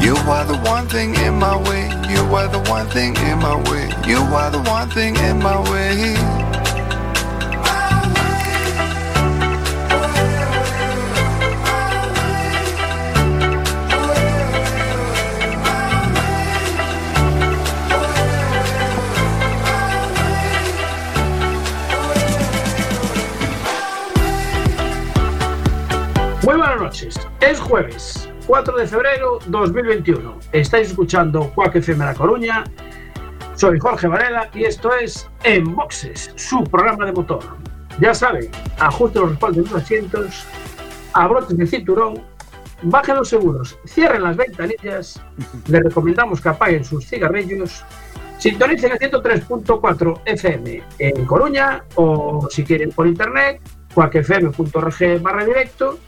You are the one thing in my way. You are the one thing in my way. You are the one thing in my way. Es jueves, 4 de febrero 2021. Estáis escuchando Cuac FM La Coruña. Soy Jorge Varela y esto es En Boxes, su programa de motor. Ya saben, ajusten los respaldos de los asientos, abrochen el cinturón, bajen los seguros, cierren las ventanillas, les recomendamos que apaguen sus cigarrillos, sintonicen el 103.4 FM en Coruña o si quieren por internet, cuacfm.org barra directo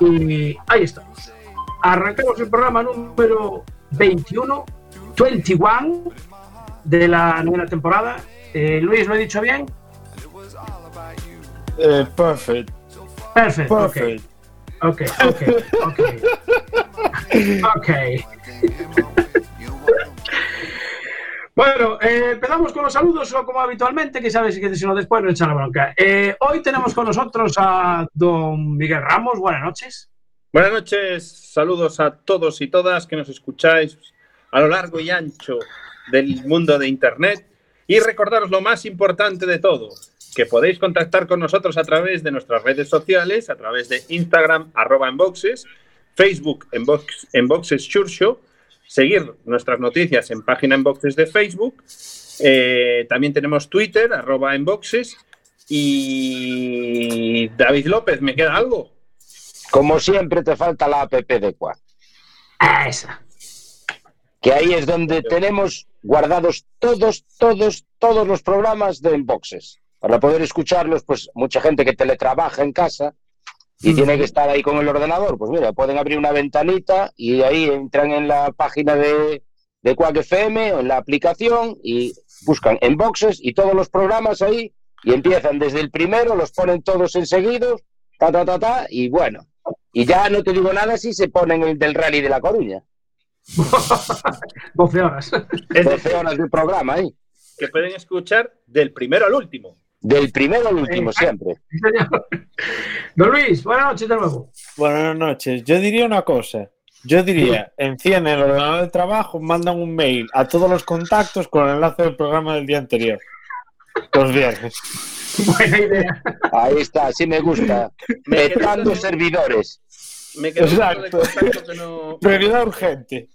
y ahí estamos. Arrancamos el programa número 21, 21 de la novena temporada. Eh, Luis, ¿lo he dicho bien? Eh, perfect. Perfecto. ok. Perfect. Ok, ok, ok. Ok. Bueno, eh, empezamos con los saludos, o como habitualmente, que sabes que si no después no echan la bronca. Eh, hoy tenemos con nosotros a don Miguel Ramos. Buenas noches. Buenas noches, saludos a todos y todas que nos escucháis a lo largo y ancho del mundo de Internet. Y recordaros lo más importante de todo, que podéis contactar con nosotros a través de nuestras redes sociales, a través de Instagram, arroba enboxes, Facebook, enbox, enboxes Show, seguir nuestras noticias en página enboxes de Facebook, eh, también tenemos Twitter, arroba enboxes y David López, ¿me queda algo? Como siempre te falta la app de Quack, Ah, esa. que ahí es donde tenemos guardados todos, todos, todos los programas de Enboxes. Para poder escucharlos, pues mucha gente que teletrabaja en casa y tiene que estar ahí con el ordenador, pues mira, pueden abrir una ventanita y ahí entran en la página de, de Quack FM o en la aplicación y buscan Enboxes y todos los programas ahí y empiezan desde el primero, los ponen todos enseguidos, ta, ta, ta, ta, y bueno. Y ya no te digo nada si se ponen el del rally de La Coruña. 12 horas. Es 12 decir, horas de programa ahí. que pueden escuchar del primero al último. Del primero al último, Eh, siempre. Sí, señor. Don Luis, buenas noches de nuevo. Buenas noches. Yo diría una cosa. Yo diría, encienden el ordenador de trabajo, mandan un mail a todos los contactos con el enlace del programa del día anterior. Los viernes. Buena idea. Ahí está, así me gusta. Me quedé Petando con- servidores. Me quedó un dato de Exacto. contacto que no. Prioridad urgente.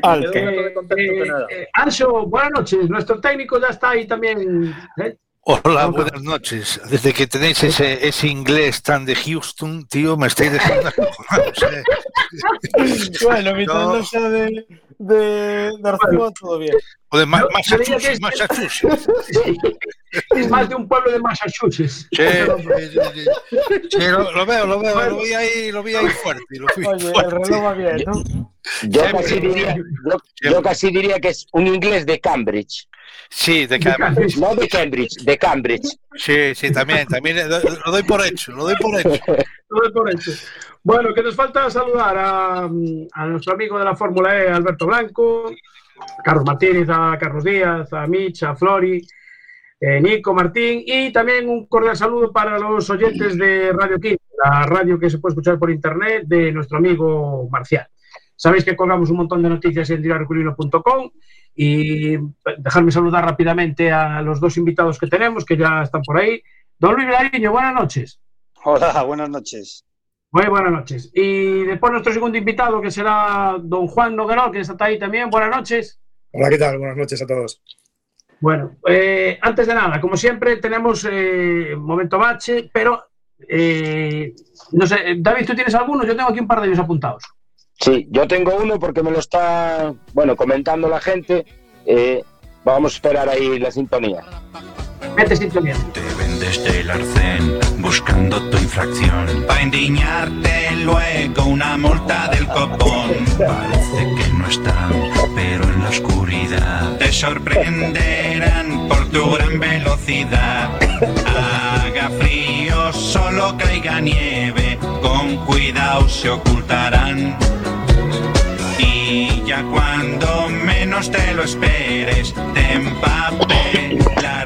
Contacto que Eh, eh, Ancho, buenas noches. Nuestro técnico ya está ahí también. ¿eh? Hola, buenas noches. Desde que tenéis ese, ese inglés tan de Houston, tío, me estáis dejando. Bueno, mientras No. no sea de, de, de Arzuaga, todo bien. O de Ma- Yo- yo diría que Massachusetts, es- Massachusetts. Sí. Es más de un pueblo de Massachusetts. Sí, sí, sí, sí. Sí, lo, lo veo, lo veo, lo vi ahí, lo vi ahí fuerte. Lo vi Oye, el fuerte. reloj va bien, ¿no? Yo casi, diría, yo, yo casi diría que es un inglés de Cambridge. Sí, de De Cam- Cambridge. No de Cambridge, de Cambridge. sí, sí, también, también lo, lo doy por hecho, lo doy por hecho. Bueno, que nos falta saludar a, nuestro amigo de la Fórmula E, Alberto Blanco, Carlos Martínez, a Carlos Díaz, a Mitch, a Flori, eh, Nico Martín y también un cordial saludo para los oyentes de Radio King, la radio que se puede escuchar por internet de nuestro amigo Marcial. Sabéis que colgamos un montón de noticias en diarioculino.com y dejarme saludar rápidamente a los dos invitados que tenemos, que ya están por ahí. Don Luis Vilariño, buenas noches. Hola, buenas noches. Muy buenas noches. Y después nuestro segundo invitado, que será don Juan Noguerol, que está ahí también. Buenas noches. Hola, ¿qué tal? Buenas noches a todos. Bueno, eh, antes de nada, como siempre, tenemos eh, momento bache, pero eh, no sé, David, ¿tú tienes alguno? Yo tengo aquí un par de ellos apuntados. Sí, yo tengo uno porque me lo está, bueno, comentando la gente. Eh, vamos a esperar ahí la sintonía. Mete sintonía. Te vendes del arcén buscando tu infracción. Pa' indignarte luego una multa del copón. Parece que no están, pero en la oscuridad te sorprenderán por tu gran velocidad. Haga frío, solo caiga nieve, con cuidado se ocultarán. Y ya cuando menos te lo esperes, te empapelarán.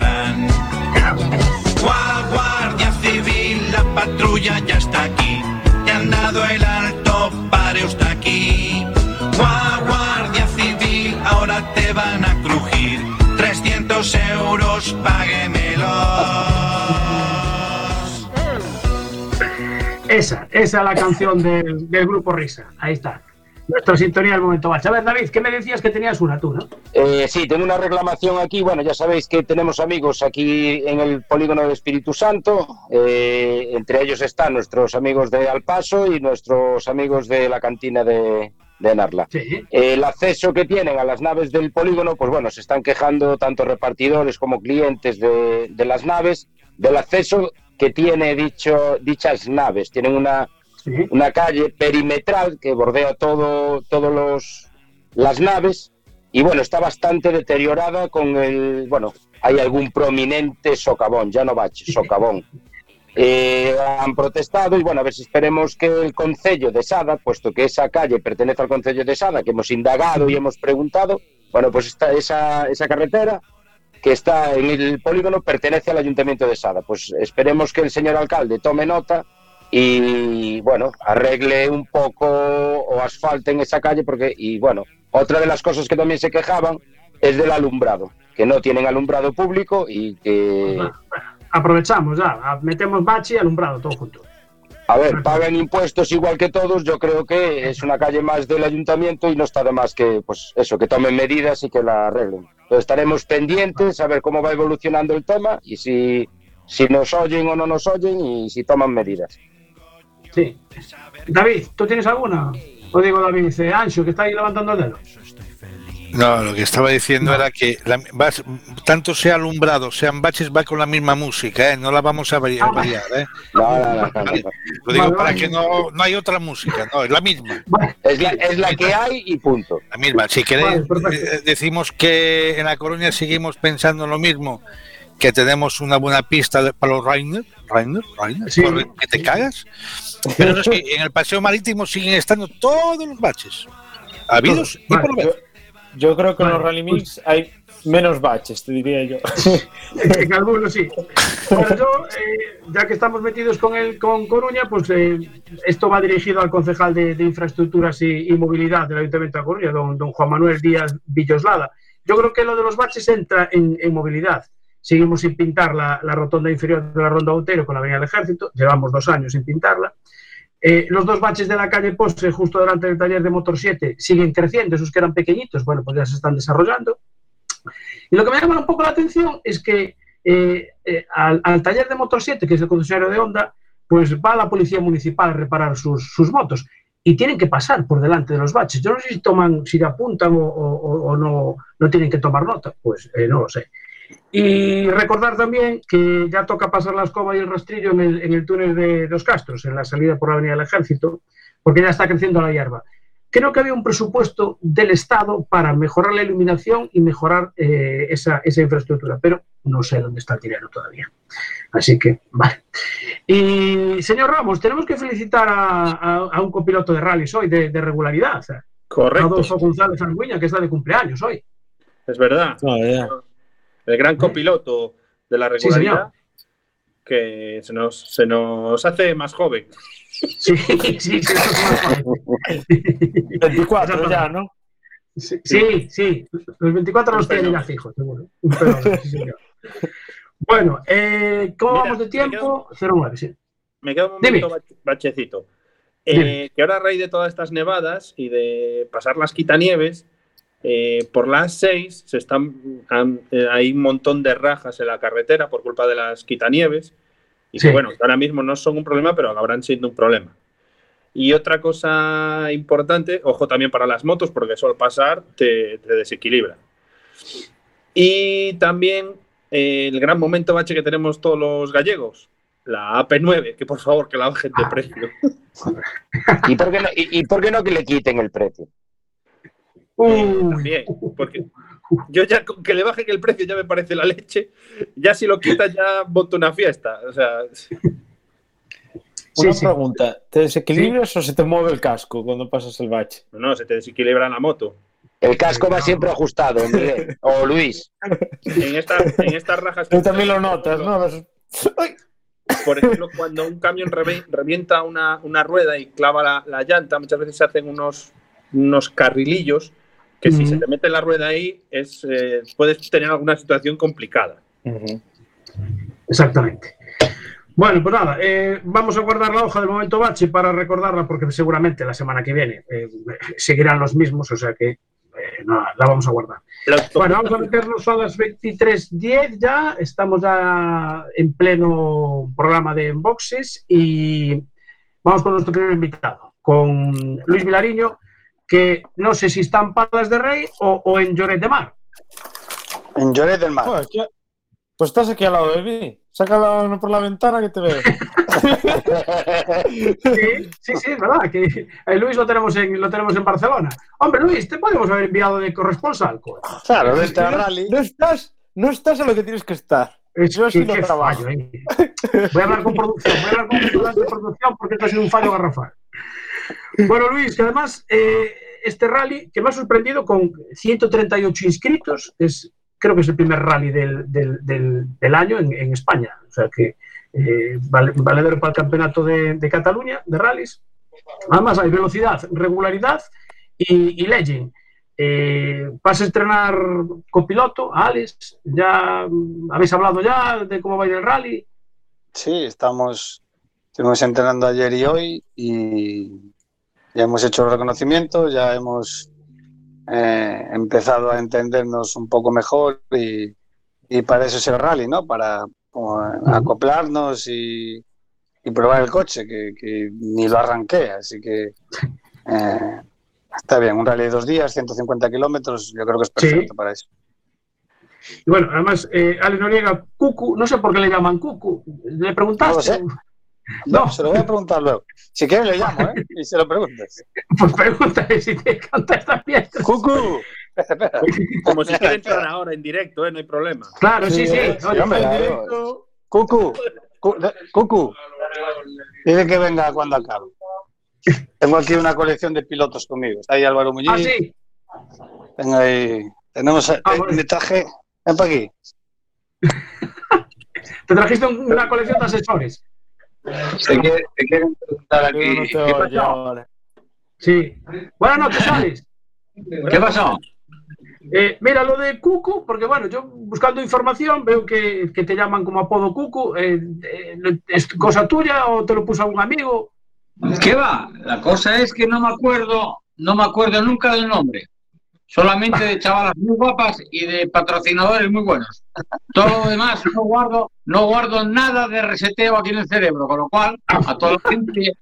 Patrulla ya está aquí. Te han dado el alto, pare usted aquí. Gua- Guardia Civil, ahora te van a crujir. 300 euros, páguemelos. Esa, esa es la canción del grupo Risa. Ahí está. Nuestra sintonía del momento bacha. A ver, David, ¿qué me decías que tenías una tú, no? Eh, sí, tengo una reclamación aquí. Bueno, ya sabéis que tenemos amigos aquí en el polígono del Espíritu Santo. Eh, entre ellos están nuestros amigos de Alpaso y nuestros amigos de la cantina de, de Narla. Sí. El acceso que tienen a las naves del polígono, pues bueno, se están quejando tanto repartidores como clientes de, de las naves del acceso que tiene dicho, dichas naves. Tienen una, Sí. una calle perimetral que bordea todo, todos los las naves y bueno está bastante deteriorada con el bueno hay algún prominente socavón ya no bache socavón. Eh, han protestado y bueno a ver si esperemos que el concello de Sada puesto que esa calle pertenece al concello de Sada que hemos indagado y hemos preguntado bueno pues esta, esa, esa carretera que está en el polígono pertenece al ayuntamiento de Sada. Pues esperemos que el señor alcalde tome nota y bueno, arregle un poco o asfalte en esa calle porque y bueno, otra de las cosas que también se quejaban es del alumbrado, que no tienen alumbrado público y que aprovechamos ya, metemos bache y alumbrado todo junto. a ver, pagan impuestos igual que todos, yo creo que es una calle más del ayuntamiento y no está de más que pues eso, que tomen medidas y que la arreglen. Entonces, estaremos pendientes a ver cómo va evolucionando el tema y si si nos oyen o no nos oyen y si toman medidas. Sí. David, ¿tú tienes alguna? O digo David, dice Ancho, que está ahí levantando el dedo. No, lo que estaba diciendo era que la- vas- tanto sea alumbrado, sean baches, va con la misma música, ¿eh? no la vamos a vari- a variar. ¿eh? No, no, no, no, no. Lo digo Vale, para vale. que no, no hay otra música, no, es la misma. Es la, es la que hay y punto. La misma. Si queréis, eh, decimos que en La Coruña seguimos pensando lo mismo, que tenemos una buena pista de- para los Rainer, Rainer, Rainer, Sí. que te cagas. Pero eso sí, en el paseo marítimo siguen estando todos los baches. Habidos y por ver. Yo creo que en los. Rally Mix hay menos baches, te diría yo. En algunos sí. Bueno, yo, eh, ya que estamos metidos con el con Coruña, pues eh, esto va dirigido al concejal de, de Infraestructuras y, y Movilidad del Ayuntamiento de Coruña, don, don Juan Manuel Díaz Villoslada. Yo creo que lo de los baches entra en, en movilidad. Seguimos sin pintar la, la rotonda inferior de la Ronda Otero con la Avenida del Ejército, llevamos dos años sin pintarla. Eh, los dos baches de la calle Postre, justo delante del taller de Motor 7, siguen creciendo, esos que eran pequeñitos, bueno, pues ya se están desarrollando. Y lo que me llama un poco la atención es que eh, eh, al, al taller de Motor 7, que es el concesionario de Honda, pues va la policía municipal a reparar sus, sus motos y tienen que pasar por delante de los baches. Yo no sé si toman, si apuntan o, o- o no, no tienen que tomar nota, pues eh, no lo sé. Y recordar también que ya toca pasar la escoba y el rastrillo en el, en el túnel de Los Castros, en la salida por la Avenida del Ejército, porque ya está creciendo la hierba. Creo que había un presupuesto del Estado para mejorar la iluminación y mejorar eh, esa, esa infraestructura, pero no sé dónde está el dinero todavía. Así que, vale. Y, señor Ramos, tenemos que felicitar a, a- a un copiloto de rallies hoy de, de regularidad, Correcto, Adolfo González Argüiña, que está de cumpleaños hoy. es verdad. No, ya. El gran copiloto de la Sí, regularidad que se nos, se nos hace más joven. Sí, sí, sí, eso es más fácil. 24 ya, ¿no? Sí, sí, sí, los 24 los tiene ya fijos, seguro. Sí. Bueno, eh, ¿cómo Mira, vamos de tiempo? 09, sí. Me queda un Dime. momento bachecito. Dime. Eh, que ahora a raíz de todas estas nevadas y de pasar las quitanieves, eh, por las 6 se están, han- eh, hay un montón de rajas en la carretera por culpa de las quitanieves. Y Sí. que bueno, ahora mismo no son un problema, pero acabarán siendo un problema. Y otra cosa importante, ojo también para las motos, porque eso al pasar te, te desequilibra. Y también eh, el gran momento bache que tenemos todos los gallegos. La AP9, que por favor que la bajen de precio. ¿Y por qué no, y, y por qué no que le quiten el precio? También, porque yo ya con que le bajen el precio ya me parece la leche. Ya si lo quitan ya monto una fiesta. O sea, Una Sí, sí. pregunta, ¿te desequilibras o se te mueve el casco cuando pasas el bache? no, se te desequilibra la moto. El casco va siempre ajustado, Miguel. O Luis. En, esta- en estas rajas. Tú también lo notas, ¿no? Por ejemplo, cuando un camión revienta una, una rueda y clava la, la llanta, muchas veces se hacen unos, unos carrilillos que si se te mete la rueda ahí, es, eh, puedes tener alguna situación complicada. Exactamente. Bueno, pues nada, eh, vamos a guardar la hoja del momento bache para recordarla porque seguramente la semana que viene eh, seguirán los mismos, o sea que eh, nada, la vamos a guardar. Bueno, vamos a meternos a las 23.10 ya, estamos ya en pleno programa de Unboxes y vamos con nuestro primer invitado, con Luis Vilariño, que no sé si está en Palas de Rey o, o en Lloret de Mar. En Lloret del Mar. Pues estás aquí al lado de mí. Saca la mano por la ventana que te veo. Sí, sí, sí, es verdad, que eh, Luis lo tenemos, en, lo tenemos en Barcelona. Hombre, Luis, te podemos haber enviado de corresponsal. Claro, Es vete que a no, rally. no estás, no estás en lo que tienes que estar. Es que qué trabajo. fallo, eh. Voy a hablar con producción, voy a hablar con de producción porque esto ha sido un fallo garrafal. Bueno, Luis, que además eh, este rally que me ha sorprendido con 138 inscritos, es, creo que es el primer rally del, del- año en, España. O sea que eh, vale- valedero para el campeonato de, Cataluña de rallies. Además hay velocidad, regularidad y, y legend. Eh, vas a estrenar copiloto, Alex. Ya habéis hablado ya de cómo va el rally. Sí, estamos, estuvimos entrenando ayer y hoy y ya hemos hecho el reconocimiento, ya hemos eh, empezado a entendernos un poco mejor y, y para eso es el rally, ¿no? Para como, acoplarnos y, y probar el coche, que, que ni lo arranqué, así que eh, está bien, un rally de dos días, 150 kilómetros, yo creo que es perfecto para eso. Y bueno, además, eh, Alex Noriega, Cucu, no sé por qué le llaman Cucu. ¿Le preguntaste? No lo sé. No, se lo voy a preguntar luego. Si quieres le llamo, ¿eh? Y se lo preguntas. Pues pregúntale si te contesta bien. ¡Cucu! Espera. Como si quiera entrar ahora en directo, ¿eh? no hay problema. Claro, sí, sí. Oye, hombre, en claro. directo- Cucu, Cucu, dile que venga cuando acabe. Tengo aquí una colección de pilotos conmigo. Está ahí Álvaro Muñiz. Ah, sí. Tengo ahí. Tenemos. Ah, eh, bueno. me traje. Ven para aquí. Te trajiste un- una colección de asesores. Te, quiere- te quieren preguntar te ¿Qué pasó? Sí. Buenas noches, Alex. ¿Qué pasó? Eh, mira, lo de Cucu, porque bueno, yo buscando información veo que, que te llaman como apodo Cucu. eh, eh, ¿Es cosa tuya o te lo puso algún amigo? ¿Qué va? La cosa es que no me acuerdo, no me acuerdo nunca del nombre. Solamente de chavalas muy guapas y de patrocinadores muy buenos. Todo lo demás no guardo, no guardo nada de reseteo aquí en el cerebro, con lo cual a toda la gente,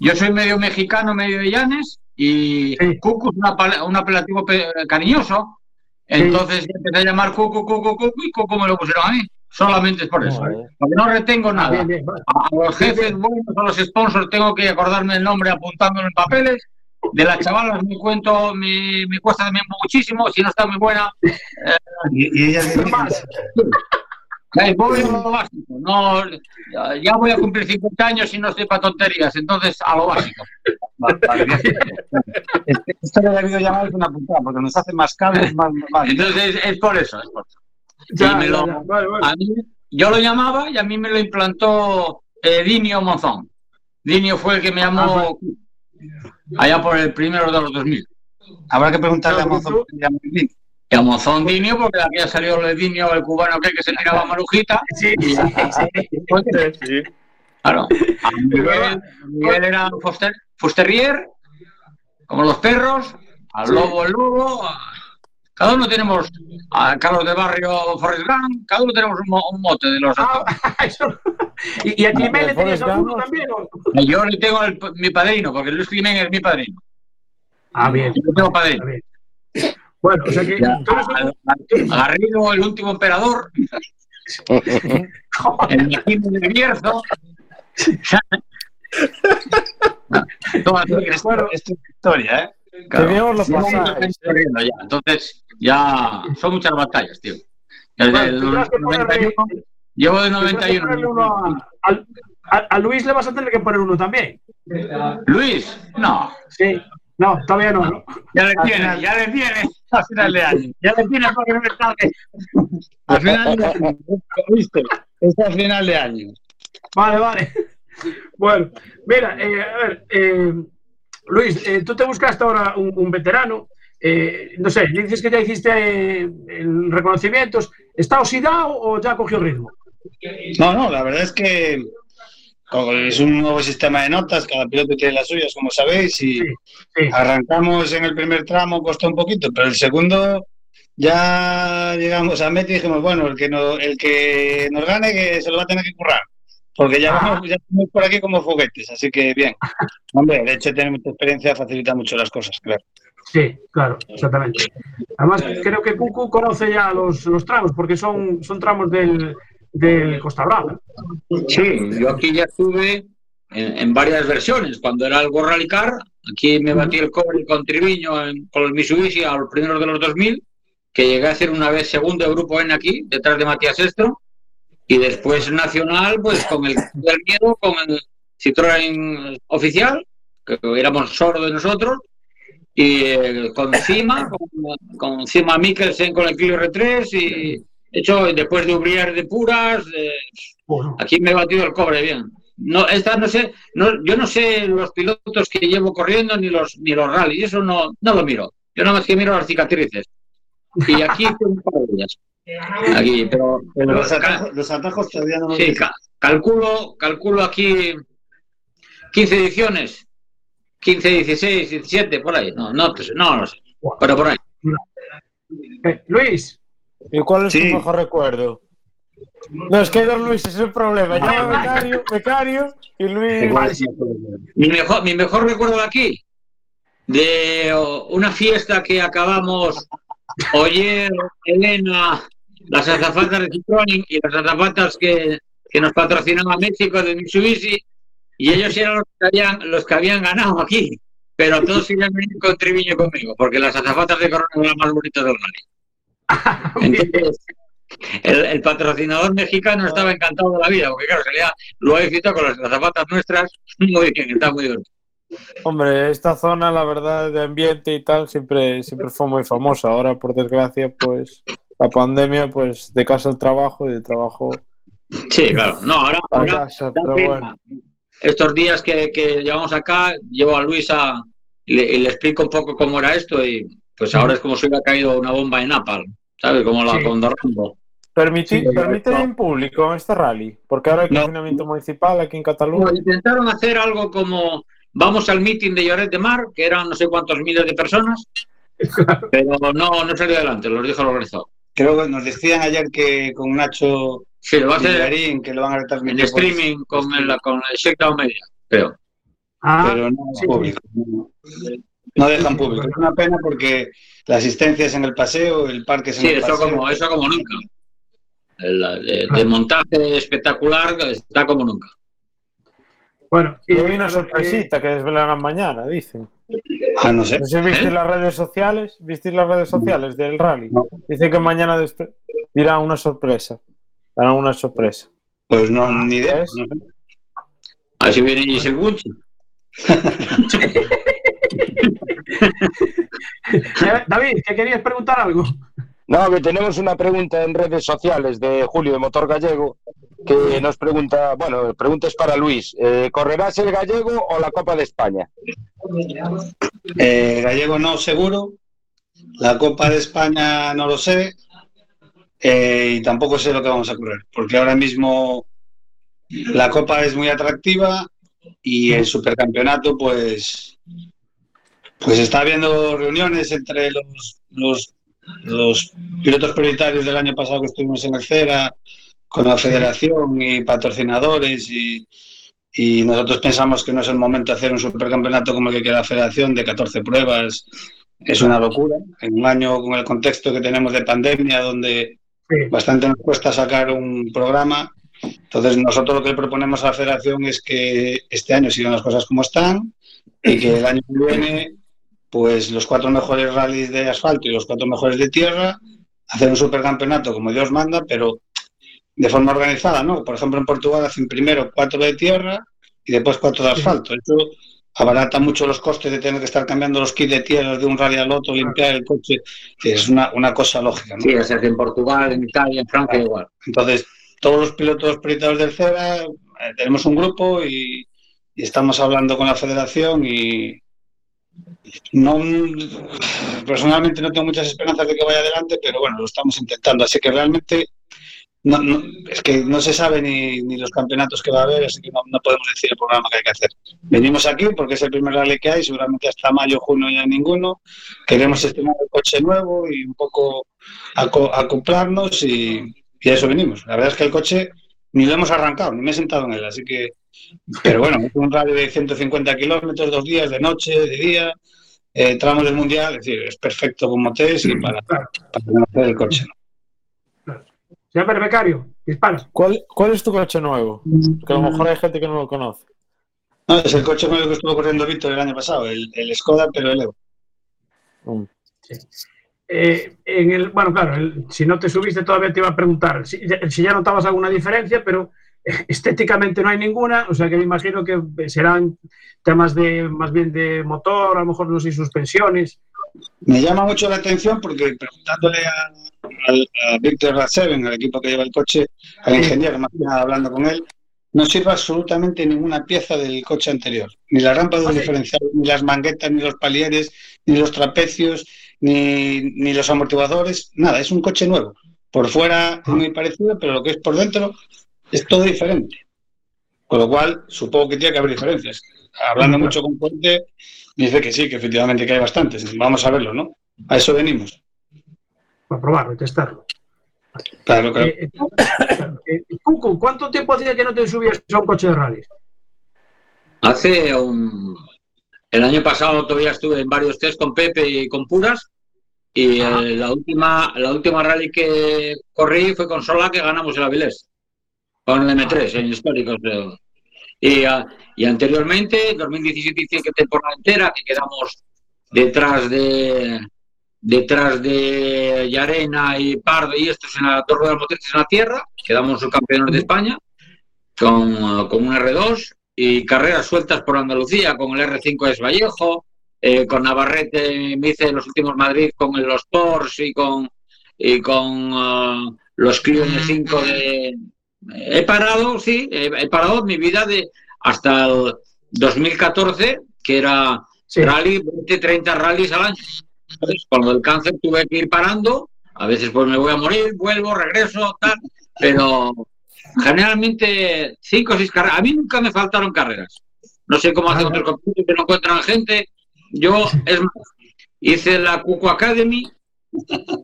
yo soy medio mexicano, medio de llanes y Sí. Cucu es una un apelativo pe- cariñoso. Entonces empecé a llamar Cucu, Cucu, Cucu y Cucu me lo pusieron a mí. Solamente es por eso. Joder. Porque no retengo nada. Bien, bien, vale. A a los jefes buenos, a los sponsors, tengo que acordarme el nombre apuntándolo en papeles. De las chavalas me cuento, me, me cuesta también muchísimo. Si no está muy buena, Y, ella Más. eh, voy a lo básico. No, ya- ya voy a cumplir 50 años y no estoy para tonterías. Entonces, a lo básico. Esto de la videollamada es una putada, porque nos hace más cables, más. más- Entonces, es por eso. Es por eso. Ya, Y me ya, lo- ya. Vale, vale. A mí, yo lo llamaba y a mí me lo implantó eh, Dinio Monzón. Dinio fue el que me llamó allá por el primero de los 2000. Habrá que preguntarle a Monzón. que a Monzón Dinio, porque de aquí ha salido el Dinio, el cubano aquel que se tiraba marujita. Sí, sí, sí. Claro. A Miguel, Miguel era Foster, Fusterrier, como los perros, al lobo el lobo. Cada uno tenemos, a Carlos de Barrio Forrest Gump, cada uno tenemos un, mo- un mote de los Ah, eso. ¿Y, y a Climén le tenías alguno también? o? Yo le tengo el- mi padrino, porque Luis Climen es mi padrino. Ah, bien. Yo le tengo padrino. Bien. Bueno, o sea que Ya, tú eres un- a- a- a Garrido, el último emperador. El Mequino del Bierzo. Toda Bueno, esto es historia, ¿eh? Claro. Estamos corriendo ya. Entonces, ya son muchas batallas, tío. Desde Bueno, el tendrás que ponerle- 91, llevo de tendrás que ponerle 91. uno a, al- a- a Luis le vas a tener que poner uno también. Luis, no. Sí. No, todavía no. ¿no? Ya le tiene, ya le tiene a final de año. Ya le tiene para que no me salga. A final de año. ¿Viste? Es a final de año. Vale, vale. Bueno, mira, eh, a ver, eh, Luis, eh, tú te buscaste ahora un, un veterano. Eh, no sé, dices que ya hiciste eh, el reconocimientos. ¿Está oxidado o ya cogió ritmo? No, no, la verdad es que es un nuevo sistema de notas, cada piloto tiene las suyas, como sabéis, y Sí. arrancamos en el primer tramo, costó un poquito, pero el segundo ya llegamos a meta y dijimos, bueno, el que, no, el que nos gane que se lo va a tener que currar, porque ya, Ah. vamos, ya estamos por aquí como foguetes, así que bien. Hombre, el hecho de tener mucha experiencia facilita mucho las cosas, claro. Sí, claro, exactamente. Además, creo que Cucu conoce ya los, los tramos, porque son, son tramos del, del Costa Brava. Sí, yo aquí ya estuve en, en varias versiones. Cuando era algo Rallycar, aquí me batí el cobre con Triviño en- con los Mitsubishi a los primeros de los 2000, que llegué a hacer una vez segundo de grupo N aquí, detrás de Matías Estro, y después nacional, pues con el del miedo, con el Citroën oficial, que éramos de nosotros, y eh, con Cima, con, con Cima Mikkelsen con el Clio R3, y hecho después de Ubrier de puras, eh, Bueno, Aquí me he batido el cobre bien. No, esta no sé, no, yo no sé los pilotos que llevo corriendo ni los ni los rallies, eso no, no lo miro. Yo nada más que miro las cicatrices. Y aquí hice un par de ellas. Aquí, pero, pero Los atajos, los atajos todavía no los sí, dicen. ca- calculo, calculo aquí 15 ediciones, 15, 16, 17, por ahí. No, no, no, lo sé. Pero por ahí. eh, Luis, ¿Y cuál es Sí. tu mejor recuerdo? No, es que dos Luis es el problema. Llama becario, becario y Luis. Mi mejor, mi mejor recuerdo de aquí, de una fiesta que acabamos Oyer, Elena, las azafatas de Citroën y las azafatas que, que nos patrocinaba México de Mitsubishi, y ellos eran los que habían, los que habían ganado aquí, pero todos querían venir con Triviño conmigo, porque las azafatas de Corona eran las más bonitas del rally. Entonces, el, el patrocinador mexicano estaba encantado de la vida, porque claro, salía lo he citado con las azafatas nuestras, muy bien, está muy bien. Hombre, esta zona, la verdad, de ambiente y tal, siempre, siempre fue muy famosa. Ahora, por desgracia, pues la pandemia, pues de casa al trabajo y de trabajo Sí, claro. No, ahora, a ahora casa. Pero bueno, estos días que, que llevamos acá, llevo a Luis a, y, le, y le explico un poco cómo era esto y pues ahora es como si hubiera caído una bomba en Napal, ¿sabes? Como la Sí. con Dorrando. permití, Sí, permite no. en público este rally, porque ahora hay No. confinamiento municipal aquí en Cataluña. Bueno, intentaron hacer algo como vamos al meeting de Lloret de Mar, que eran no sé cuántos miles de personas, pero no, no salió adelante, los dijo el organizador. Creo que nos decían ayer que con Nacho Sí, lo va a hacer que lo van a en por- streaming con el, con el Shakedown Media, creo. Ah, pero no sí. público. No, no dejan público. Es una pena porque la asistencia es en el paseo, el parque es en Sí, el eso paseo. como, eso como nunca. El, de montaje espectacular está como nunca. bueno, Y hay una sorpresita que desvelarán mañana, dicen. Ah, no sé. No sé si visteis ¿Eh? las redes sociales, visteis las redes sociales del rally. No. Dicen que mañana dirán una sorpresa. Darán una sorpresa. Pues no, ni idea. ¿Ves? no sé. A ver si viene Giselle Bunchi. Eh, David, ¿que querías preguntar algo? No, que tenemos una pregunta en redes sociales de Julio de Motor Gallego que nos pregunta, bueno, la pregunta es para Luis, eh, ¿correrás el gallego o la Copa de España? Eh, Gallego no, seguro. La Copa de España no lo sé. Eh, y tampoco sé lo que vamos a correr. Porque ahora mismo la Copa es muy atractiva y el Supercampeonato, pues, pues está habiendo reuniones entre los, los, los pilotos prioritarios del año pasado que estuvimos en el CERA, con la federación y patrocinadores y, y nosotros pensamos que no es el momento de hacer un supercampeonato como el que quiere la federación de 14 pruebas. Es una locura. En un año con el contexto que tenemos de pandemia, donde bastante nos cuesta sacar un programa. Entonces, nosotros lo que proponemos a la federación es que este año sigan las cosas como están y que el año que viene, pues los cuatro mejores rallies de asfalto y los cuatro mejores de tierra, hacer un supercampeonato como Dios manda, pero de forma organizada, ¿no? Por ejemplo, en Portugal hacen primero cuatro de tierra y después cuatro de asfalto. Eso abarata mucho los costes de tener que estar cambiando los kits de tierra de un rally al otro, limpiar el coche, es una, una cosa lógica. ¿no? Sí, es en Portugal, en Italia, en Francia, igual. Entonces, todos los pilotos proyectados del CERA, eh, tenemos un grupo y, y estamos hablando con la federación y no personalmente no tengo muchas esperanzas de que vaya adelante, pero bueno, lo estamos intentando. Así que realmente no, no, es que no se sabe ni, ni, los campeonatos que va a haber, así que no, no, podemos decir el programa que hay que hacer. Venimos aquí porque es el primer rally que hay, seguramente hasta mayo, junio ya ninguno. Queremos estrenar el coche nuevo y un poco acoplarnos y, y, a eso venimos. La verdad es que el coche ni lo hemos arrancado, ni me he sentado en él, así que... Pero bueno, es un rally de 150 kilómetros, dos días, de noche, de día, eh, tramos del mundial, es decir, es perfecto como test y para, para conocer el coche. ¿no? Señor becario, dispara. ¿Cuál, ¿Cuál es tu coche nuevo? Porque a lo mejor hay gente que no lo conoce. No, es el coche nuevo que estuvo corriendo Víctor el año pasado, el, el Skoda, pero el Evo. Mm. Sí. Eh, en el, bueno, claro, el, si no te subiste todavía te iba a preguntar si, si, ya notabas alguna diferencia, pero estéticamente no hay ninguna, o sea que me imagino que serán temas de más bien de motor, a lo mejor no sé, suspensiones. Me llama mucho la atención porque preguntándole a, a, a Víctor Raseven, al equipo que lleva el coche, al ingeniero, más que nada hablando con él, no sirve absolutamente ninguna pieza del coche anterior. Ni la rampa de un diferencial, ni las manguetas, ni los palieres, ni los trapecios, ni, ni, los amortiguadores, nada, es un coche nuevo. Por fuera es muy parecido, pero lo que es por dentro es todo diferente. Con lo cual, supongo que tiene que haber diferencias. Hablando mucho con Puente, dice que sí, que efectivamente que hay bastantes. Vamos a verlo, ¿no? A eso venimos. Para probarlo, testarlo. Claro, claro. Eh, eh, Cuco, ¿cuánto tiempo hacía que no te subías a un coche de rally? Hace un... El año pasado todavía estuve en varios test con Pepe y con Puras y eh, la última la última rally que corrí fue con Sola que ganamos el Avilés con el M3 en históricos creo. Uh, y anteriormente, 2017 hice que temporada entera, que quedamos detrás de detrás de Yarena y Pardo y estos en la Torre de las Motores en la Tierra, quedamos subcampeones de España con, con un R2 y carreras sueltas por Andalucía con el R5 es Vallejo, eh, con Navarrete me hice los últimos Madrid con los Porsche y con, y con uh, los Clio N5 de... He parado, sí, he, parado mi vida de hasta el 2014, que era sí. rally, 20, 30 rallies al año. Entonces, cuando el cáncer tuve que ir parando, a veces pues me voy a morir, vuelvo, regreso, tal, pero generalmente cinco o seis carreras. A mí nunca me faltaron carreras. No sé cómo hacen otros compañeros que no encuentran gente. Yo, es más, hice la Cuco Academy,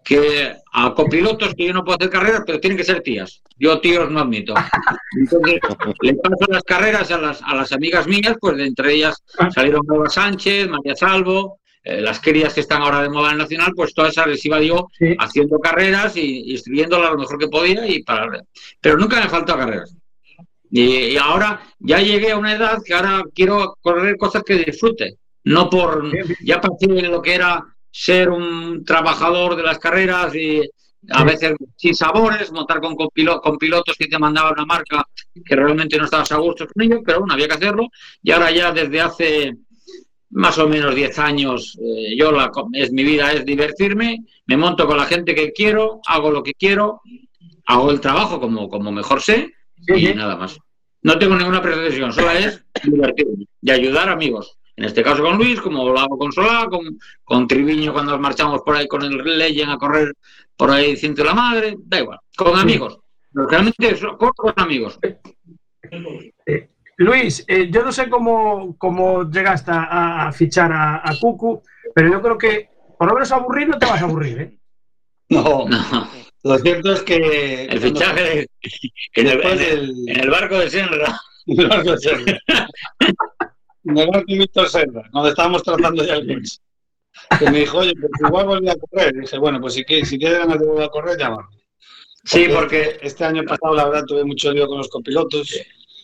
que a copilotos que yo no puedo hacer carreras, pero tienen que ser tías. Yo tíos no admito. Entonces, le paso las carreras a las, a las amigas mías, pues de entre ellas salieron Nueva Sánchez, María Salvo, eh, las crías que están ahora de moda en Nacional, pues todas esas les iba yo sí. haciendo carreras y instruyéndolas lo mejor que podía, y para... pero nunca me faltó carreras. Y, y, ahora ya llegué a una edad que ahora quiero correr cosas que disfrute, no por... Ya pasé de lo que era ser un trabajador de las carreras y a veces sin sabores, montar con, con, pilotos, con pilotos que te mandaba una marca que realmente no estabas a gusto con ellos, pero bueno, había que hacerlo. Y ahora ya desde hace más o menos 10 años, eh, yo la, es mi vida es divertirme, me monto con la gente que quiero, hago lo que quiero, hago el trabajo como, como mejor sé sí, y sí. nada más. No tengo ninguna pretensión, solo es divertirme y ayudar a amigos. En este caso con Luis, como lo hago con Solá, con, con Triviño cuando nos marchamos por ahí con el Legend a correr por ahí ciento la madre, da igual, con amigos. Realmente con amigos. Eh, Luis, eh, yo no sé cómo, cómo llegaste a, a fichar a, a, Cucu, pero yo creo que por lo menos aburrir no te vas a aburrir, ¿eh? No, no. Lo cierto es que. El fichaje en el, en, el, en el, barco de Senra. En el barco de Senra. barco de Víctor Senra, donde estábamos tratando ya el coche. Que me dijo, oye, pues igual volví a correr. Y dije, bueno, pues si, si quieres ganas de volver a correr, llámame. Sí, porque este año pasado, la verdad, tuve mucho lío con los copilotos.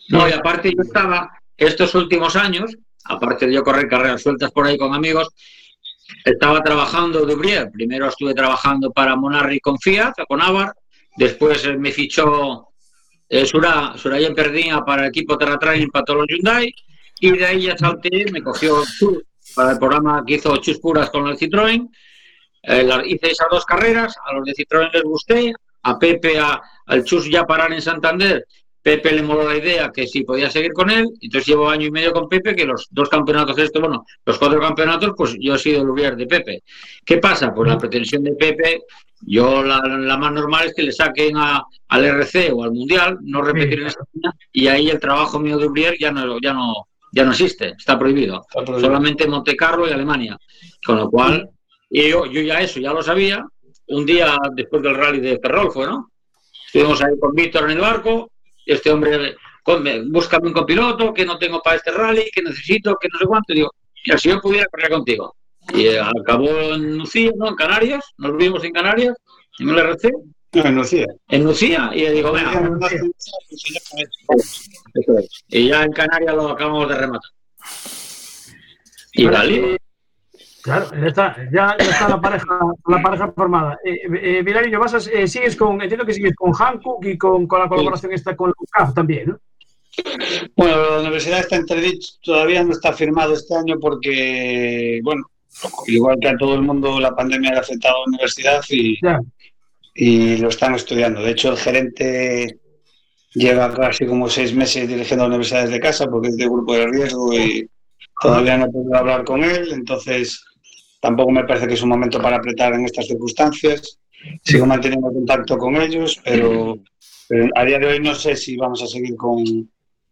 No, y aparte yo estaba estos últimos años, aparte de yo correr carreras sueltas por ahí con amigos, estaba trabajando de Ubrier. Primero estuve trabajando para Monarri con Fiat, con Avar. Después eh, me fichó eh, Sura, Suraya Perdía para el equipo Terratrain para todos los Hyundai. Y de ahí ya salté, me cogió para el programa que hizo Chus Puras con el Citroën. Eh, hice esas dos carreras, a los de Citroën les gusté, a Pepe, a- al Chus ya parar en Santander, Pepe le moló la idea que si podía seguir con él, entonces llevo año y medio con Pepe, que los dos campeonatos estos, bueno, los cuatro campeonatos, pues yo he sido el Ubrier de Pepe. ¿Qué pasa? Pues la pretensión de Pepe, yo la, la más normal es que le saquen a- al RC o al Mundial, no repetir en España, y ahí el trabajo mío de Ubrier ya no, ya no, ya no existe, está prohibido. prohibido. Solamente Monte Carlo y Alemania. Con lo cual, y yo, yo ya eso, ya lo sabía. Un día después del rally de Ferrol fue, ¿no? Estuvimos ahí con Víctor en el barco, este hombre, búscame un copiloto, que no tengo para este rally, que necesito, que no sé cuánto. Y digo, mira, si yo pudiera correr contigo. Y acabó en Lucía, ¿no? En Canarias, nos vimos en Canarias, en el RC, No, en Lucía. en Lucía, y le digo, venga. Y ya en Canarias lo acabamos de rematar. Y eh, Claro, ya está, ya, ya está la pareja, la pareja formada. Eh, eh, Vilariño, vas a- eh, sigues con, entiendo que sigues con Hankook y con, con la colaboración esta con UCAF también, ¿no? Bueno, la universidad está entredicho, todavía no está firmado este año porque, bueno, igual que a todo el mundo, la pandemia le ha afectado a la universidad y, Ya. Y lo están estudiando. De hecho, el gerente lleva casi como seis meses dirigiendo universidades de casa porque es de grupo de riesgo y todavía no podido hablar con él, entonces tampoco me parece que es un momento para apretar en estas circunstancias. Sigo manteniendo contacto con ellos, pero, pero a día de hoy no sé si vamos a seguir con,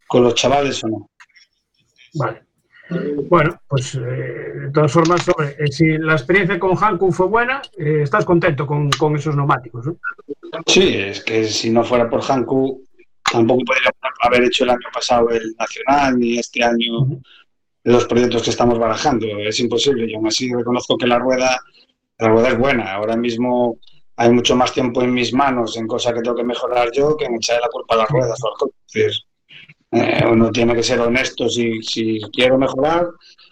con los chavales o no. Vale. Bueno, pues eh, de todas formas, hombre, eh, si la experiencia con Hankook fue buena, eh, estás contento con, con esos neumáticos, ¿no? Sí, es que si no fuera por Hanku, tampoco podría haber hecho el año pasado el Nacional ni este año los proyectos que estamos barajando. Es imposible. Y aún así reconozco que la rueda, la rueda es buena. Ahora mismo hay mucho más tiempo en mis manos en cosas que tengo que mejorar yo que en echarle la culpa a las ruedas o al coche. Eh, uno tiene que ser honesto. Si, si quiero mejorar,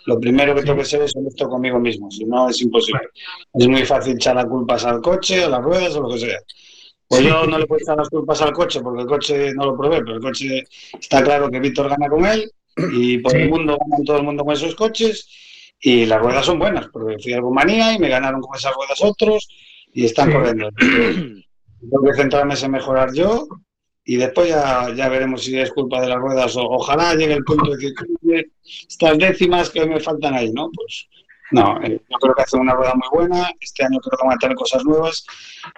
lo primero que tengo que ser es honesto conmigo mismo. Si no, es imposible. Es muy fácil echar las culpas al coche, a las ruedas o lo que sea. Pues yo no le puedo echar las culpas al coche porque el coche no lo probé, pero el coche está claro que Víctor gana con él y por el mundo ganan todo el mundo con esos coches y las ruedas son buenas porque fui a Rumanía y me ganaron con esas ruedas otros y están corriendo. Tengo que centrarme en mejorar yo y después ya, ya veremos si es culpa de las ruedas o ojalá llegue el punto de "Oye, estas décimas que me faltan ahí, ¿no? Pues no, eh, yo creo que hace una rueda muy buena, este año creo que van a tener cosas nuevas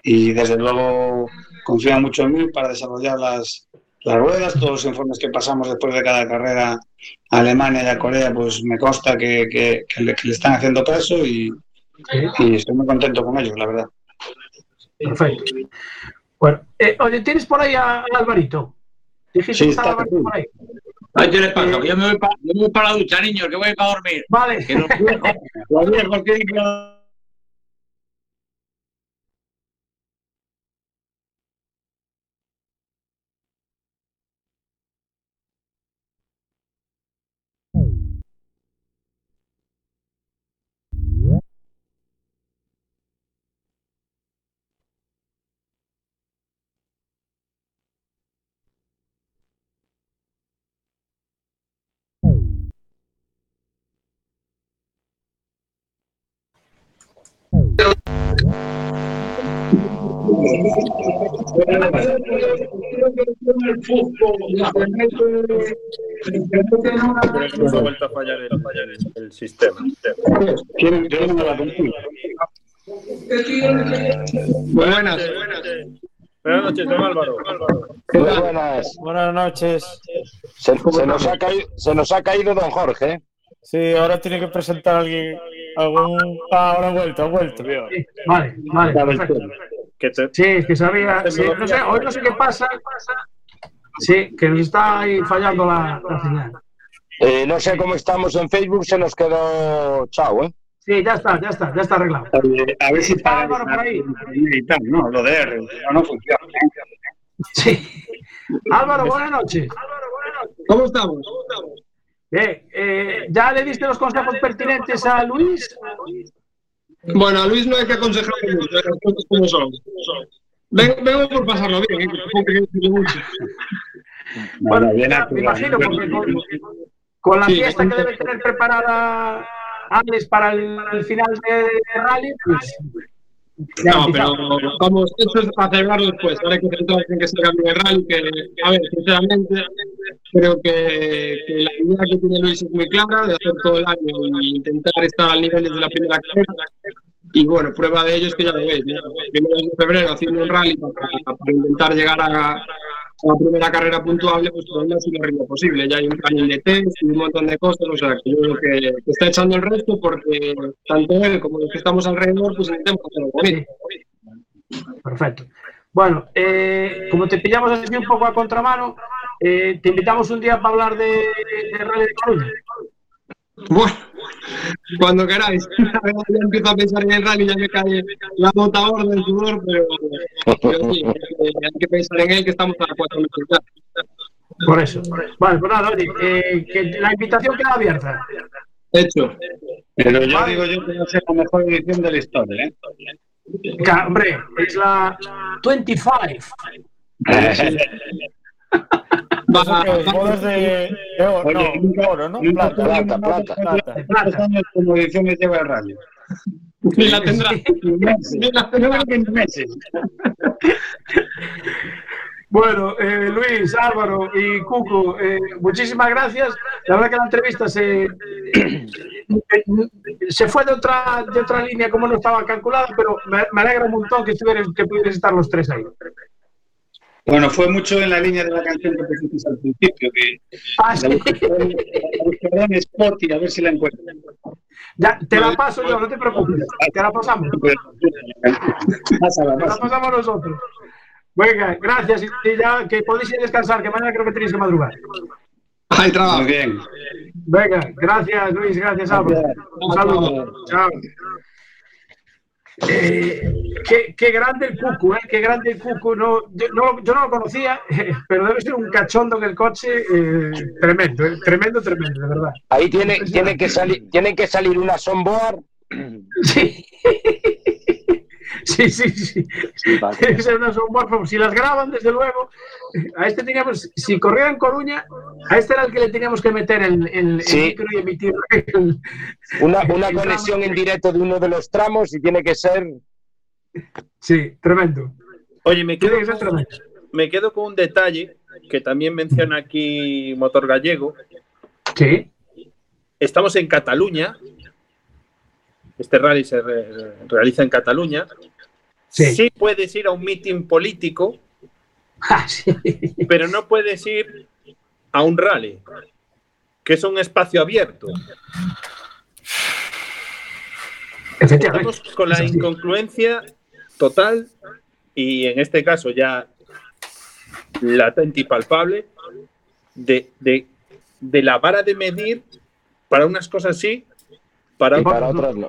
y desde luego confían mucho en mí para desarrollar las, las ruedas, todos los informes que pasamos después de cada carrera a Alemania y a Corea, pues me consta que, que- que le, que le están haciendo caso y, y estoy muy contento con ellos, la verdad. Perfecto. Bueno, eh, oye, ¿tienes por ahí a, a Alvarito? Dijiste Sí, que estaba está Alvarito por ahí. Ahí te le paso, que yo me voy para me voy pa la ducha, niños, que voy para dormir. Vale. Que los viejos, los viejos tienen que ha vuelto a fallar el, el sistema. Buenas. Buenas noches, don Álvaro. Muy buenas. Buenas noches. Se, se nos ha caído, se nos ha caído don Jorge. Sí, ahora tiene que presentar a alguien. Algún... Ah, ahora ha vuelto, ha vuelto. Sí, Vale, vale, perfecto. Que te- Sí, es que sabía. sí, no sé, hoy no sé qué pasa. Sí, que nos está ahí fallando la, la señal. Eh, no sé cómo estamos en Facebook, se nos quedó chao, ¿eh? Sí, ya está, ya está, ya está arreglado. A ver si Está Álvaro por ahí. tal, no, lo de R, no, funciona. Sí. Álvaro, buenas noches. ¿Cómo estamos? Eh, eh, ¿Ya le diste los consejos pertinentes a Luis? Bueno, a Luis no hay que aconsejarle mucho, las cosas como son. Ven- Vengo por pasarlo bien, ¿eh? que mucho. Bueno, me imagino, porque con, con la Sí, fiesta que debe tener preparada Alex para el, el final de, de rally, pues. Ya No, quizá. pero vamos, esto es para celebrarlo después. Ahora hay que centrarse en que se cambie el rally. Que, a ver, sinceramente, creo que, que la idea que tiene Luis es muy clara de hacer todo el año y intentar estar al nivel desde la primera carrera. Y bueno, prueba de ello es que ya lo veis. ¿no? Primeros de febrero haciendo un rally para, para intentar llegar a, a la primera carrera puntuable, pues todo el máximo ritmo posible. Ya hay un planning de test y un montón de cosas. O sea, que yo creo que, está echando el resto porque tanto él como los que estamos alrededor, pues intentamos hacerlo bonito. Perfecto. Bueno, eh, como te pillamos así un poco a contramano, eh, te invitamos un día para hablar de, de Rally de Coruña. Bueno, cuando queráis. Ya empiezo a pensar en el rally, ya me cae la bota gorda, el sudor, pero, pero sí, hay que, pensar en él que estamos a cuatro meses ya. Por eso. Bueno, pues nada, oye, eh, que la invitación queda abierta. Hecho. Pero yo digo yo que va a ser la mejor edición de la historia, ¿eh? Hombre, es la 25. Bodas de, de oro, Oye, no, nunca- oro, ¿no? nunca Plata, tuvimos plata, más plata. de ¿Cuántos años como ediciones lleva el rally? ni la tendrá. Ni meses. Ni la Yo tendrá. creo que ni meses. Bueno, eh, Luis, Álvaro y Cuco, eh, muchísimas gracias. La verdad que la entrevista se, se fue de otra, de otra línea como no estaba calculada, pero me, me alegra un montón que, estuvierais, que pudierais estar los tres ahí. Bueno, fue mucho en la línea de la canción que pusiste al principio, que Ah, la sí. buscaré la en Spotify a ver si la encuentro. Ya, te la paso yo, no te preocupes. Te la pasamos. Pásala, Te la pasamos nosotros. Venga, gracias. Y y ya que podéis ir a descansar, que mañana creo que tenéis que madrugar. Hay trabajo. Bien. Venga, gracias Luis, gracias Álvaro. Un saludo. Chao. Eh, qué, qué grande el Cucu, ¿eh? Qué grande el Cucu. No, yo, no, yo no lo conocía, pero debe ser un cachondo en el coche eh, tremendo, eh, tremendo, tremendo, de verdad. Ahí tiene, tiene, que salir, tiene que salir una sonboard. Sí. Sí, sí, sí. Software. Si las graban, desde luego, a este teníamos, si corriera en Coruña, a este era el que le teníamos que meter el, el, el Sí. micro y emitir el- Una, una el conexión en directo de uno de los tramos y tiene que ser. Sí, tremendo. Oye, me quedo, con, me quedo con un detalle que también menciona aquí Motor Gallego. Sí, Estamos en Cataluña. Este rally se re- realiza en Cataluña. Sí. Sí puedes ir a un meeting político, Ah, sí. pero no puedes ir a un rally, que es un espacio abierto. Estamos con la incongruencia total y en este caso ya latente y palpable de, de, de la vara de medir para unas cosas sí, para Y otras para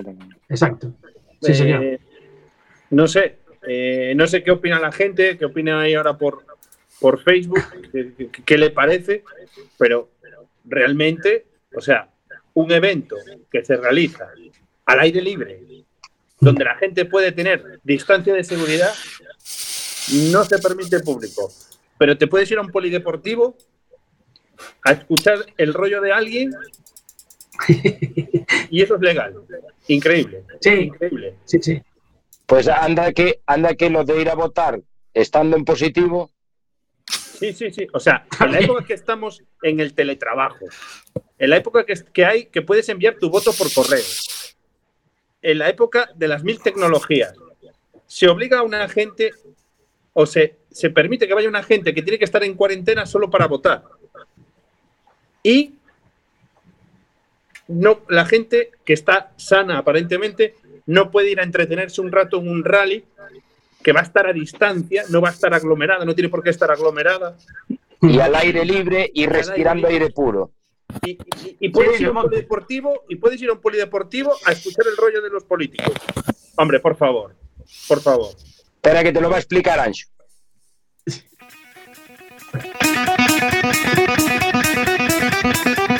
no. Exacto. Sí, Eh, señor. No sé, eh, no sé qué opina la gente, qué opina ahí ahora por, por Facebook, qué, qué- qué le parece, pero realmente, o sea, un evento que se realiza al aire libre, donde la gente puede tener distancia de seguridad, no se permite público. Pero te puedes ir a un polideportivo a escuchar el rollo de alguien y eso es legal. Increíble. Sí. Increíble. Sí, sí. Pues anda que, anda que lo de ir a votar estando en positivo. Sí, sí, sí. O sea, en la época que estamos en el teletrabajo, en la época que, que hay que puedes enviar tu voto por correo, en la época de las mil tecnologías, se obliga a una gente o se, se permite que vaya una gente que tiene que estar en cuarentena solo para votar. Y no, la gente que está sana aparentemente no puede ir a entretenerse un rato en un rally que va a estar a distancia, no va a estar aglomerada, no tiene por qué estar aglomerada. Y al aire libre y respirando aire puro. Y, y- y puedes Sí, ir a un polideportivo y puedes ir a un polideportivo a escuchar el rollo de los políticos. Hombre, por favor, por favor. Espera que te lo va a explicar Ancho.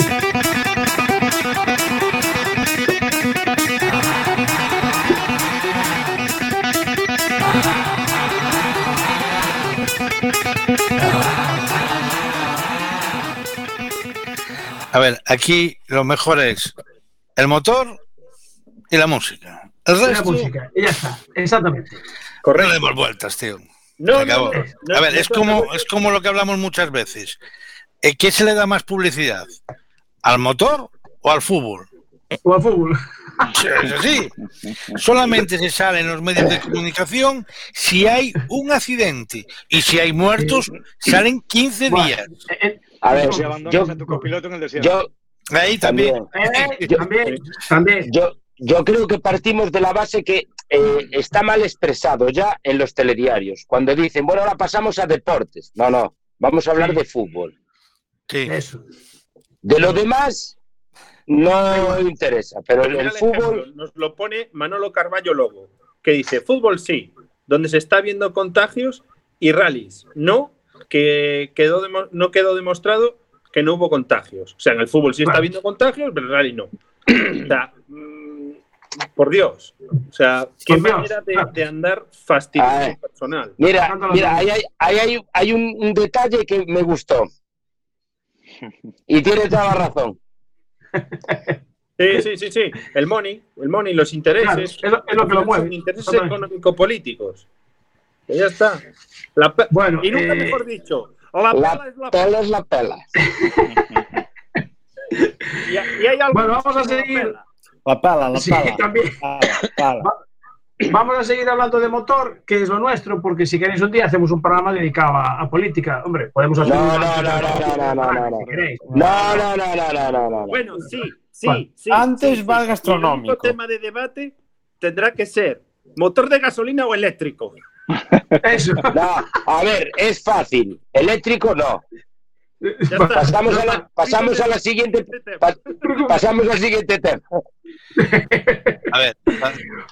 A ver, aquí lo mejor es el motor y la música. El La resto música, y ya está, exactamente. no le demos vueltas, tío. No, no, a ver, no es como, es como lo que hablamos muchas veces. Eh, ¿Qué se le da más publicidad? ¿Al motor o al fútbol? O al fútbol. Sí, Es así. Solamente se sale en los medios de comunicación si hay un accidente. Y si hay muertos, salen 15 Bueno, días. A ver, O si abandonas yo, a tu copiloto en el desierto. yo, Ahí también. eh, también, también. yo, yo creo que partimos de la base que eh, está mal expresado ya en los telediarios. Cuando dicen, bueno, ahora pasamos a deportes. No, no, vamos a hablar Sí. de fútbol. Sí. Eso. De lo demás no interesa, pero el ejemplo, fútbol, nos lo pone Manolo Carballo Lobo, que dice, fútbol sí, donde se está viendo contagios y rallies, no, que quedó no quedó demostrado que no hubo contagios. O sea, en el fútbol sí está habiendo contagios, pero en el rally no. O sea, mm, por Dios. O sea, qué Dios, manera de, andar fastidiando Ay. al personal. mira, las mira, manos. ahí hay, ahí hay, hay un, un detalle que me gustó. Y tiene toda la razón. Sí, sí, sí, sí. El money, el money, los intereses. Claro, es lo- es lo que lo mueve. Intereses económico-políticos. Ya está. La pe- Bueno, y nunca eh, mejor dicho. La La pela es la pela. pela es la pela. Y, y hay algo Bueno, vamos a que no la seguir. pela. La pala, la Sí, pala. también. Pala, pala. Vamos a seguir hablando de motor, que es lo nuestro, porque si queréis un día hacemos un programa dedicado a, a política. Hombre, podemos hacer No, un no, no, no, no, no, no, no. No, no, no, no, no, no, no. Bueno, sí, sí, Bueno, sí. antes sí, va sí. el gastronómico. El tema de debate tendrá que ser motor de gasolina o eléctrico. Eso. No, a ver, es fácil. Eléctrico no. Pasamos a la, pasamos a la siguiente, pa- pasamos al siguiente tema. A ver, cu-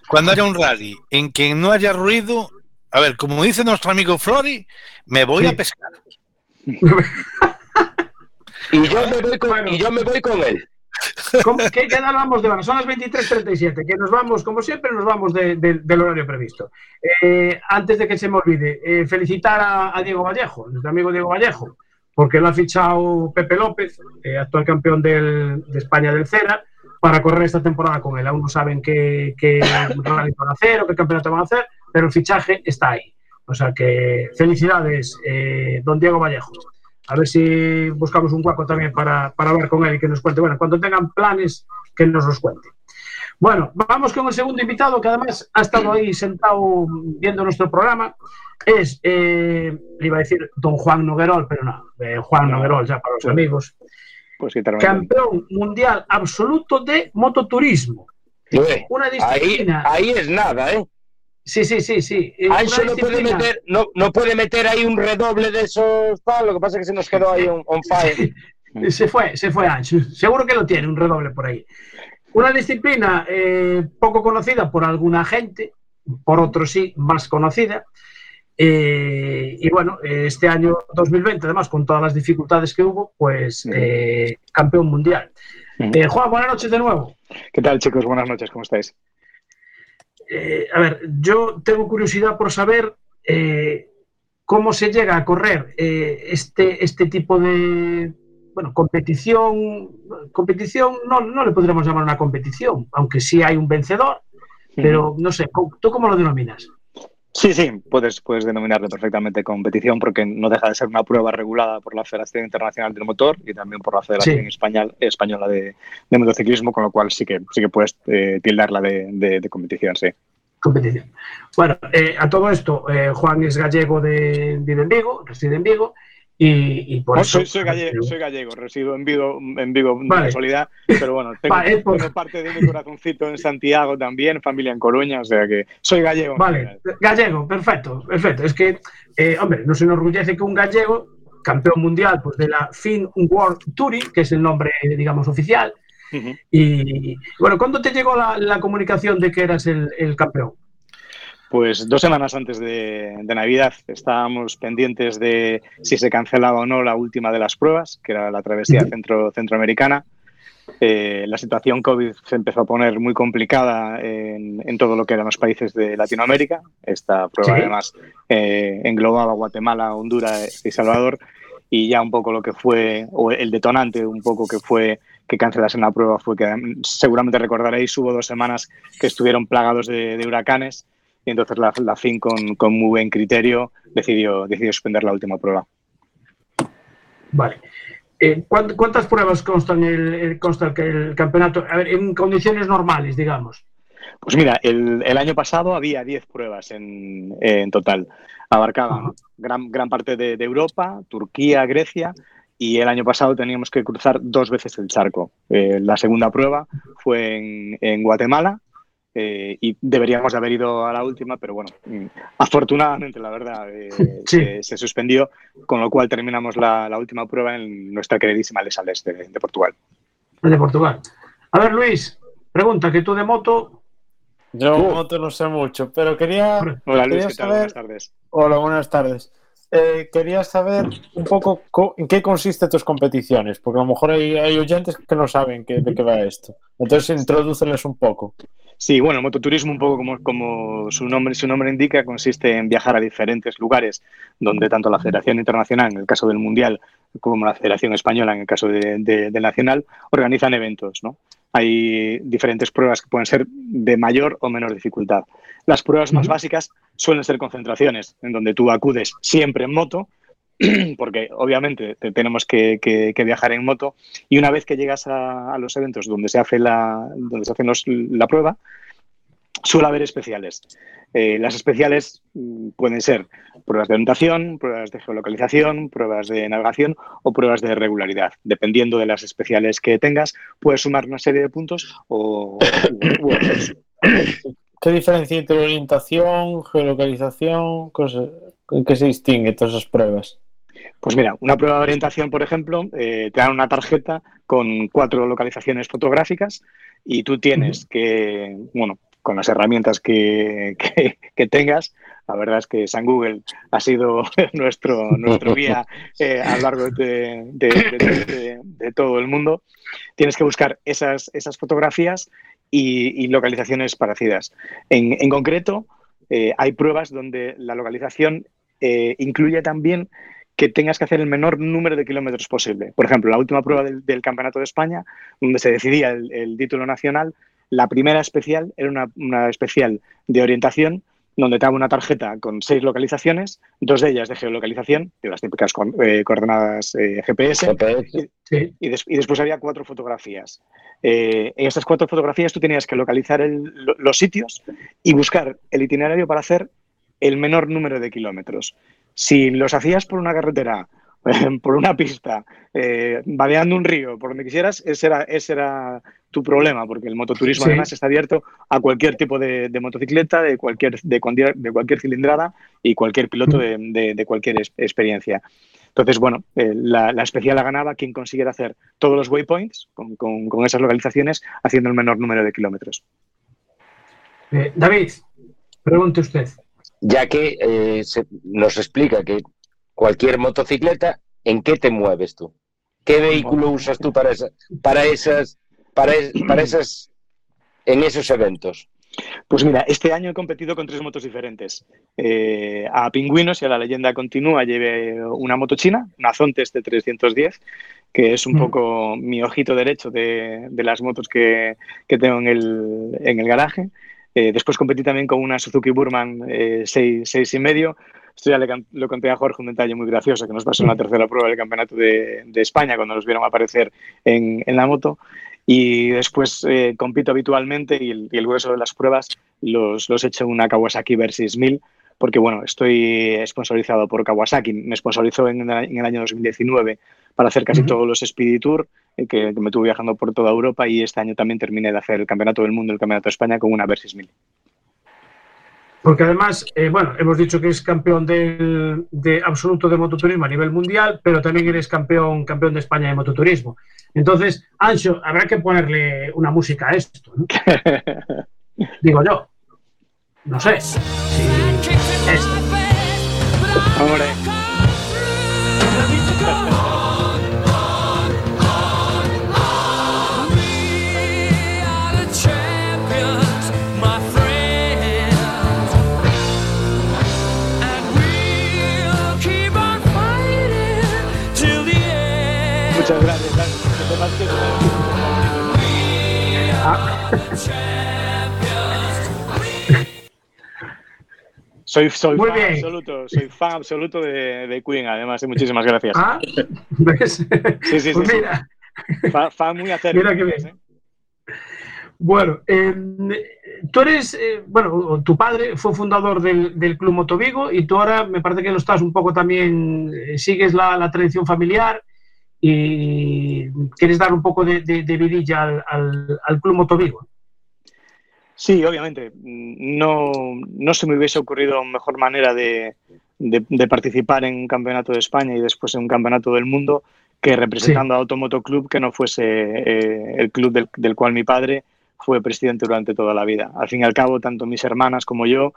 cuando haya un rally en que no haya ruido, a ver, como dice nuestro amigo Flori, me voy Sí. a pescar. Y yo me voy con, y yo me voy con él. ¿Cómo- ¿Qué qué edad vamos de hora? Son las 23.37, que nos vamos, como siempre, nos vamos de- de- del horario previsto. Eh, antes de que se me olvide, eh, felicitar a, Diego Vallejo, nuestro amigo Diego Vallejo, porque lo ha fichado Pepe López, eh, actual campeón del- de España del Cera, para correr esta temporada con él. Aún no saben qué, qué van a hacer o qué campeonato van a hacer, pero el fichaje está ahí. O sea que felicidades, don Diego Vallejo. A ver si buscamos un guaco también para, para hablar con él y que nos cuente. Bueno, cuando tengan planes, que nos los cuente. Bueno, vamos con el segundo invitado que además ha estado ahí sentado viendo nuestro programa. Es, eh, le iba a decir don Juan Noguerol, pero no, eh, Juan Noguerol ya para los amigos. Pues. Campeón mundial absoluto de mototurismo. Ué, Una Ahí, disciplina. ahí es nada, ¿eh? Sí, sí, sí, sí. Eh, Ancho una no puede, meter, no, no puede meter ahí un redoble de esos tal, lo que pasa es que se nos quedó ahí on, on fire. Se fue, se fue Ancho. Seguro que lo tiene, un redoble por ahí. Una disciplina eh, poco conocida por alguna gente, por otros sí, más conocida. Eh, y bueno, este año 2020, además, con todas las dificultades que hubo, pues eh, campeón mundial. Eh, Juan, buenas noches de nuevo. ¿Qué tal, chicos? Buenas noches, ¿cómo estáis? Eh, a ver, yo tengo curiosidad por saber eh, cómo se llega a correr eh, este, este tipo de bueno, competición. Competición no, no le podríamos llamar una competición, aunque sí hay un vencedor, pero no sé, ¿cómo- ¿tú cómo lo denominas? Sí, sí, puedes, puedes denominarlo perfectamente competición porque no deja de ser una prueba regulada por la Federación Internacional del Motor y también por la Federación Sí. Español- Española de, de Motociclismo, con lo cual sí que, sí que puedes eh, tildarla de, de- de competición, sí. competición. Bueno, eh, a todo esto, eh, Juan es gallego de, vive en Vigo, reside en Vigo, y, y por Oh, eso... soy, soy gallego, soy gallego, resido en Vigo, en Vigo de Vale. casualidad, pero bueno, tengo, Vale, es por- tengo parte de mi corazoncito en Santiago también, familia en Coruña, o sea que soy gallego. Vale, gallego, perfecto, perfecto. Es que, eh, hombre, nos enorgullece que un gallego campeón mundial pues, de la Fin World Touring, que es el nombre, digamos, oficial. Y bueno, ¿cuándo te llegó la, la comunicación de que eras el, el campeón? Pues dos semanas antes de, de, Navidad estábamos pendientes de si se cancelaba o no la última de las pruebas, que era la travesía centro, centroamericana. Eh, la situación COVID se empezó a poner muy complicada en, en, todo lo que eran los países de Latinoamérica. Esta prueba ¿Sí? además eh, englobaba Guatemala, Honduras y Salvador. Y ya un poco lo que fue, o el detonante un poco que fue que cancelasen la prueba fue que seguramente recordaréis, hubo dos semanas que estuvieron plagados de, de huracanes y entonces la, la FIN con, con, muy buen criterio decidió, decidió suspender la última prueba. Vale. Eh, ¿Cuántas pruebas constan el, el, consta el campeonato? A ver, en condiciones normales, digamos. Pues mira, el, el año pasado había 10 pruebas en, en total. Abarcaban gran, gran parte de, de, Europa, Turquía, Grecia, y el año pasado teníamos que cruzar dos veces el charco. Eh, la segunda prueba fue en, en Guatemala, eh, y deberíamos de haber ido a la última, pero bueno, mm, afortunadamente, la verdad, eh, sí. se, se, suspendió, con lo cual terminamos la, la, última prueba en nuestra queridísima Les Sales de, de, Portugal. De Portugal. A ver, Luis, pregunta, que tú de moto... Yo de moto no sé mucho, pero quería... Hola, quería Luis, ¿qué saber... tal? Buenas tardes. Hola, buenas tardes. Eh, quería saber un poco en qué consiste tus competiciones, porque a lo mejor hay, hay oyentes que no saben de qué va esto. Entonces, introdúceles un poco. Sí, bueno, el mototurismo, un poco como, como su, nombre, su nombre indica, consiste en viajar a diferentes lugares donde tanto la Federación Internacional, en el caso del Mundial, como la Federación Española, en el caso del de, de Nacional, organizan eventos. ¿no? Hay diferentes pruebas que pueden ser de mayor o menor dificultad. Las pruebas más básicas suelen ser concentraciones, en donde tú acudes siempre en moto, porque obviamente tenemos que, que, que, viajar en moto y una vez que llegas a, a los eventos donde se hace la, donde se hace los, la prueba, suele haber especiales. Eh, las especiales mm, pueden ser pruebas de orientación, pruebas de geolocalización, pruebas de navegación o pruebas de regularidad. Dependiendo de las especiales que tengas, puedes sumar una serie de puntos o... ¿Qué diferencia entre orientación, geolocalización? Cosas, ¿En qué se distingue todas esas pruebas? Pues mira, una prueba de orientación, por ejemplo, eh, te dan una tarjeta con cuatro localizaciones fotográficas y tú tienes que, bueno, con las herramientas que, tengas. La verdad es que San Google ha sido nuestro, nuestro guía eh, a lo largo de, todo el mundo. Tienes que buscar esas, esas fotografías y, localizaciones parecidas. En, en concreto, eh, hay pruebas donde la localización eh, incluye también que tengas que hacer el menor número de kilómetros posible. Por ejemplo, la última prueba del, Campeonato de España, donde se decidía el título nacional, la primera especial era una, una, especial de orientación donde te daba una tarjeta con seis localizaciones, dos de ellas de geolocalización, de las típicas con, eh, coordenadas eh, GPS, GPS. Y, y, des, y, después había cuatro fotografías. Eh, en estas cuatro fotografías tú tenías que localizar el, los sitios y buscar el itinerario para hacer el menor número de kilómetros. Si los hacías por una carretera, por una pista, eh, vadeando un río, por donde quisieras, ese era, ese era tu problema, porque el mototurismo sí. además está abierto a cualquier tipo de, de motocicleta, de cualquier, de, cualquier, de cualquier cilindrada y cualquier piloto de, de, de cualquier es, experiencia. Entonces, bueno, eh, la, la, especial la ganaba quien consiguiera hacer todos los waypoints con, con, con esas localizaciones haciendo el menor número de kilómetros. Eh, David, pregunte usted ya que eh, se nos explica que cualquier motocicleta, ¿en qué te mueves tú? ¿Qué vehículo usas tú para, esa, para esas, para, es, para esas, en esos eventos? Pues mira, este año he competido con tres motos diferentes. Eh, a Pingüinos y a la leyenda continúa llevé una moto china, una Zontes de 310, que es un mm. poco mi ojito derecho de, de las motos que, que tengo en el, en el garaje. Eh, después competí también con una Suzuki Burman eh, 6, y medio. Esto ya le, lo conté a Jorge un detalle muy gracioso que nos pasó en la tercera prueba del Campeonato de, de España cuando nos vieron aparecer en, en la moto. Y después eh, compito habitualmente y el, y el, grueso de las pruebas los, los he hecho en una Kawasaki Versys 1000 porque bueno, estoy sponsorizado por Kawasaki. Me sponsorizó en, en el año 2019 para hacer casi uh -huh. todos los Speedy Tour, eh, que, que, me tuve viajando por toda Europa y este año también terminé de hacer el Campeonato del Mundo el Campeonato de España con una Versys 1000. Porque además, eh, bueno, hemos dicho que es campeón del, de absoluto de mototurismo a nivel mundial, pero también eres campeón, campeón de España de mototurismo. Entonces, Ancho, habrá que ponerle una música a esto. ¿no? Digo yo. No sé. Esto. Hombre. Soy, soy Muy fan bien. absoluto, soy fan absoluto de, de Queen, además, y muchísimas gracias. Ah, ¿ves? Sí, sí, sí. Pues sí. mira, Fa- fan muy acérrimo. Mira qué bien. Bueno, eh, tú eres, eh, bueno, tu padre fue fundador del, del Club Motovigo y tú ahora me parece que lo estás un poco también, eh, sigues la, la tradición familiar y quieres dar un poco de, de- de vidilla al, al- al Club Motovigo. Sí, obviamente. No, no se me hubiese ocurrido mejor manera de, de- de participar en un campeonato de España y después en un campeonato del mundo que representando a Automoto Club que no fuese eh, el club del, del cual mi padre fue presidente durante toda la vida. Al fin y al cabo, tanto mis hermanas como yo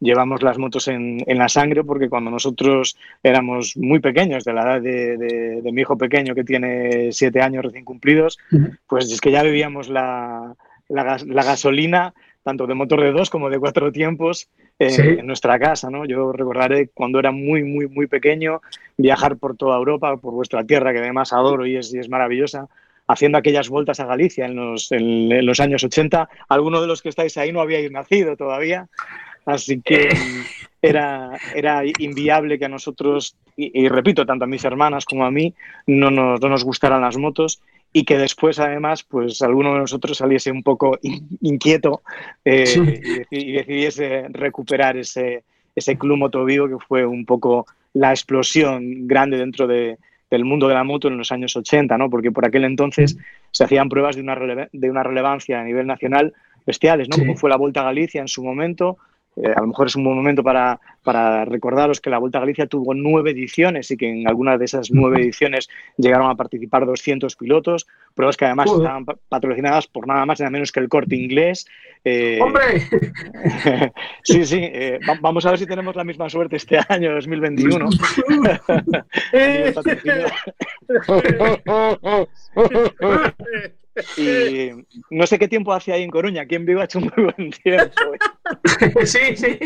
llevamos las motos en, en la sangre porque cuando nosotros éramos muy pequeños, de la edad de, de- de mi hijo pequeño que tiene siete años recién cumplidos, pues es que ya vivíamos la, la la gasolina, tanto de motor de dos como de cuatro tiempos, eh, Sí. en nuestra casa. ¿no? Yo recordaré cuando era muy, muy, muy pequeño, viajar por toda Europa, por vuestra tierra, que además adoro y es, y es maravillosa, haciendo aquellas vueltas a Galicia en los, en- en los años 80. Algunos de los que estáis ahí no habíais nacido todavía. Así que era, era inviable que a nosotros, y, y repito, tanto a mis hermanas como a mí, no nos, no nos gustaran las motos y que después, además, pues alguno de nosotros saliese un poco in- inquieto eh, Sí. y, deci- y decidiese recuperar ese, ese club motovivo que fue un poco la explosión grande dentro de- del mundo de la moto en los años 80, ¿no? Porque por aquel entonces se hacían pruebas de una, releva- de una relevancia a nivel nacional bestiales, ¿no? Sí. Como fue la Vuelta a Galicia en su momento. Eh, a lo mejor es un buen momento para, para recordaros que la Vuelta a Galicia tuvo nueve ediciones y que en algunas de esas nueve ediciones llegaron a participar 200 pilotos, pruebas que además estaban pa- patrocinadas por nada más y nada menos que el corte inglés. Eh, ¡Hombre! sí, sí, eh, va- vamos a ver si tenemos la misma suerte este año 2021. Eh, y no sé qué tiempo hace ahí en Coruña, aquí en Vigo ha hecho muy buen tiempo. sí, sí.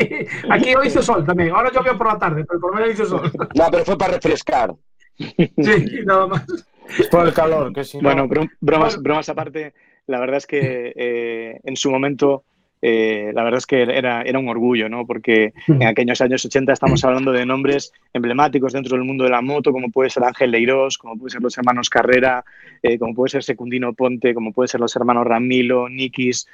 Aquí hoy hizo sol también. Ahora llovió por la tarde, pero por lo menos hizo sol. No, pero fue para refrescar. Sí, nada más. Es por el calor, que si no- Bueno, bro- bromas, bromas aparte, la verdad es que eh, en su momento, eh, la verdad es que era, era un orgullo, ¿no? Porque en aquellos años 80 estamos hablando de nombres emblemáticos dentro del mundo de la moto, como puede ser Ángel Leirós, como puede ser los hermanos Carrera, eh, como puede ser Secundino Ponte, como puede ser los hermanos Ramilo, Nikis.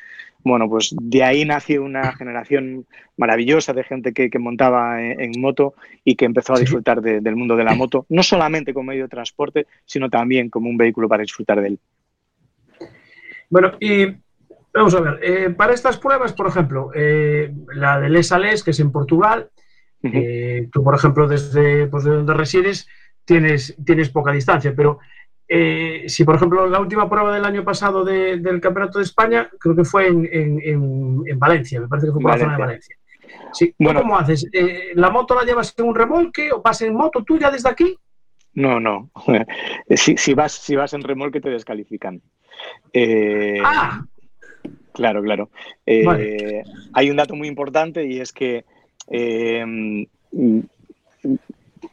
Bueno, pues de ahí nació una generación maravillosa de gente que, que montaba en, en moto y que empezó a disfrutar de- del mundo de la moto, no solamente como medio de transporte, sino también como un vehículo para disfrutar de él. Bueno, y vamos a ver, eh, para estas pruebas, por ejemplo, eh, la de Les Sales, que es en Portugal, eh, tú, por ejemplo, desde pues, de donde resides, tienes, tienes poca distancia, pero si, por ejemplo, la última prueba del año pasado de- del Campeonato de España, creo que fue en, en- en- en Valencia, me parece que fue por la zona de Valencia. Sí, ¿tú Bueno. ¿Cómo haces? ¿La moto la llevas en un remolque o vas en moto tuya desde aquí? No, no. Si, si vas, si vas en remolque te descalifican. Eh, Ah, Claro, claro. Eh, Vale. Hay un dato muy importante y es que eh,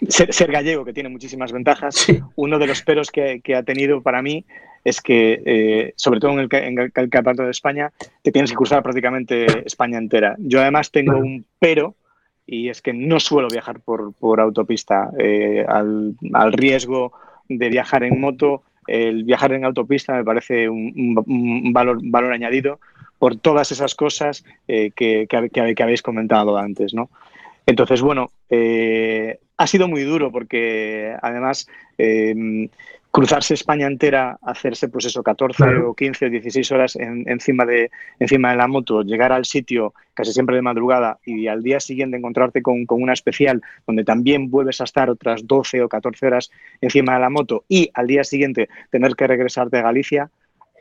ser, ser gallego, que tiene muchísimas ventajas, sí. uno de los peros que, que ha tenido para mí es que, eh, sobre todo en el, en el campeonato de España, te tienes que cruzar prácticamente España entera. Yo además tengo un pero y es que no suelo viajar por, por autopista. Eh, al, al riesgo de viajar en moto, el viajar en autopista me parece un, un- un valor, valor añadido por todas esas cosas eh, que, que, que- que habéis comentado antes, ¿no? Entonces, bueno, eh, ha sido muy duro porque además eh, cruzarse España entera, hacerse pues eso, 14 Claro. o 15 o 16 horas en- encima, de, encima de la moto, llegar al sitio casi siempre de madrugada y al día siguiente encontrarte con, con una especial donde también vuelves a estar otras 12 o 14 horas encima de la moto y al día siguiente tener que regresarte a Galicia,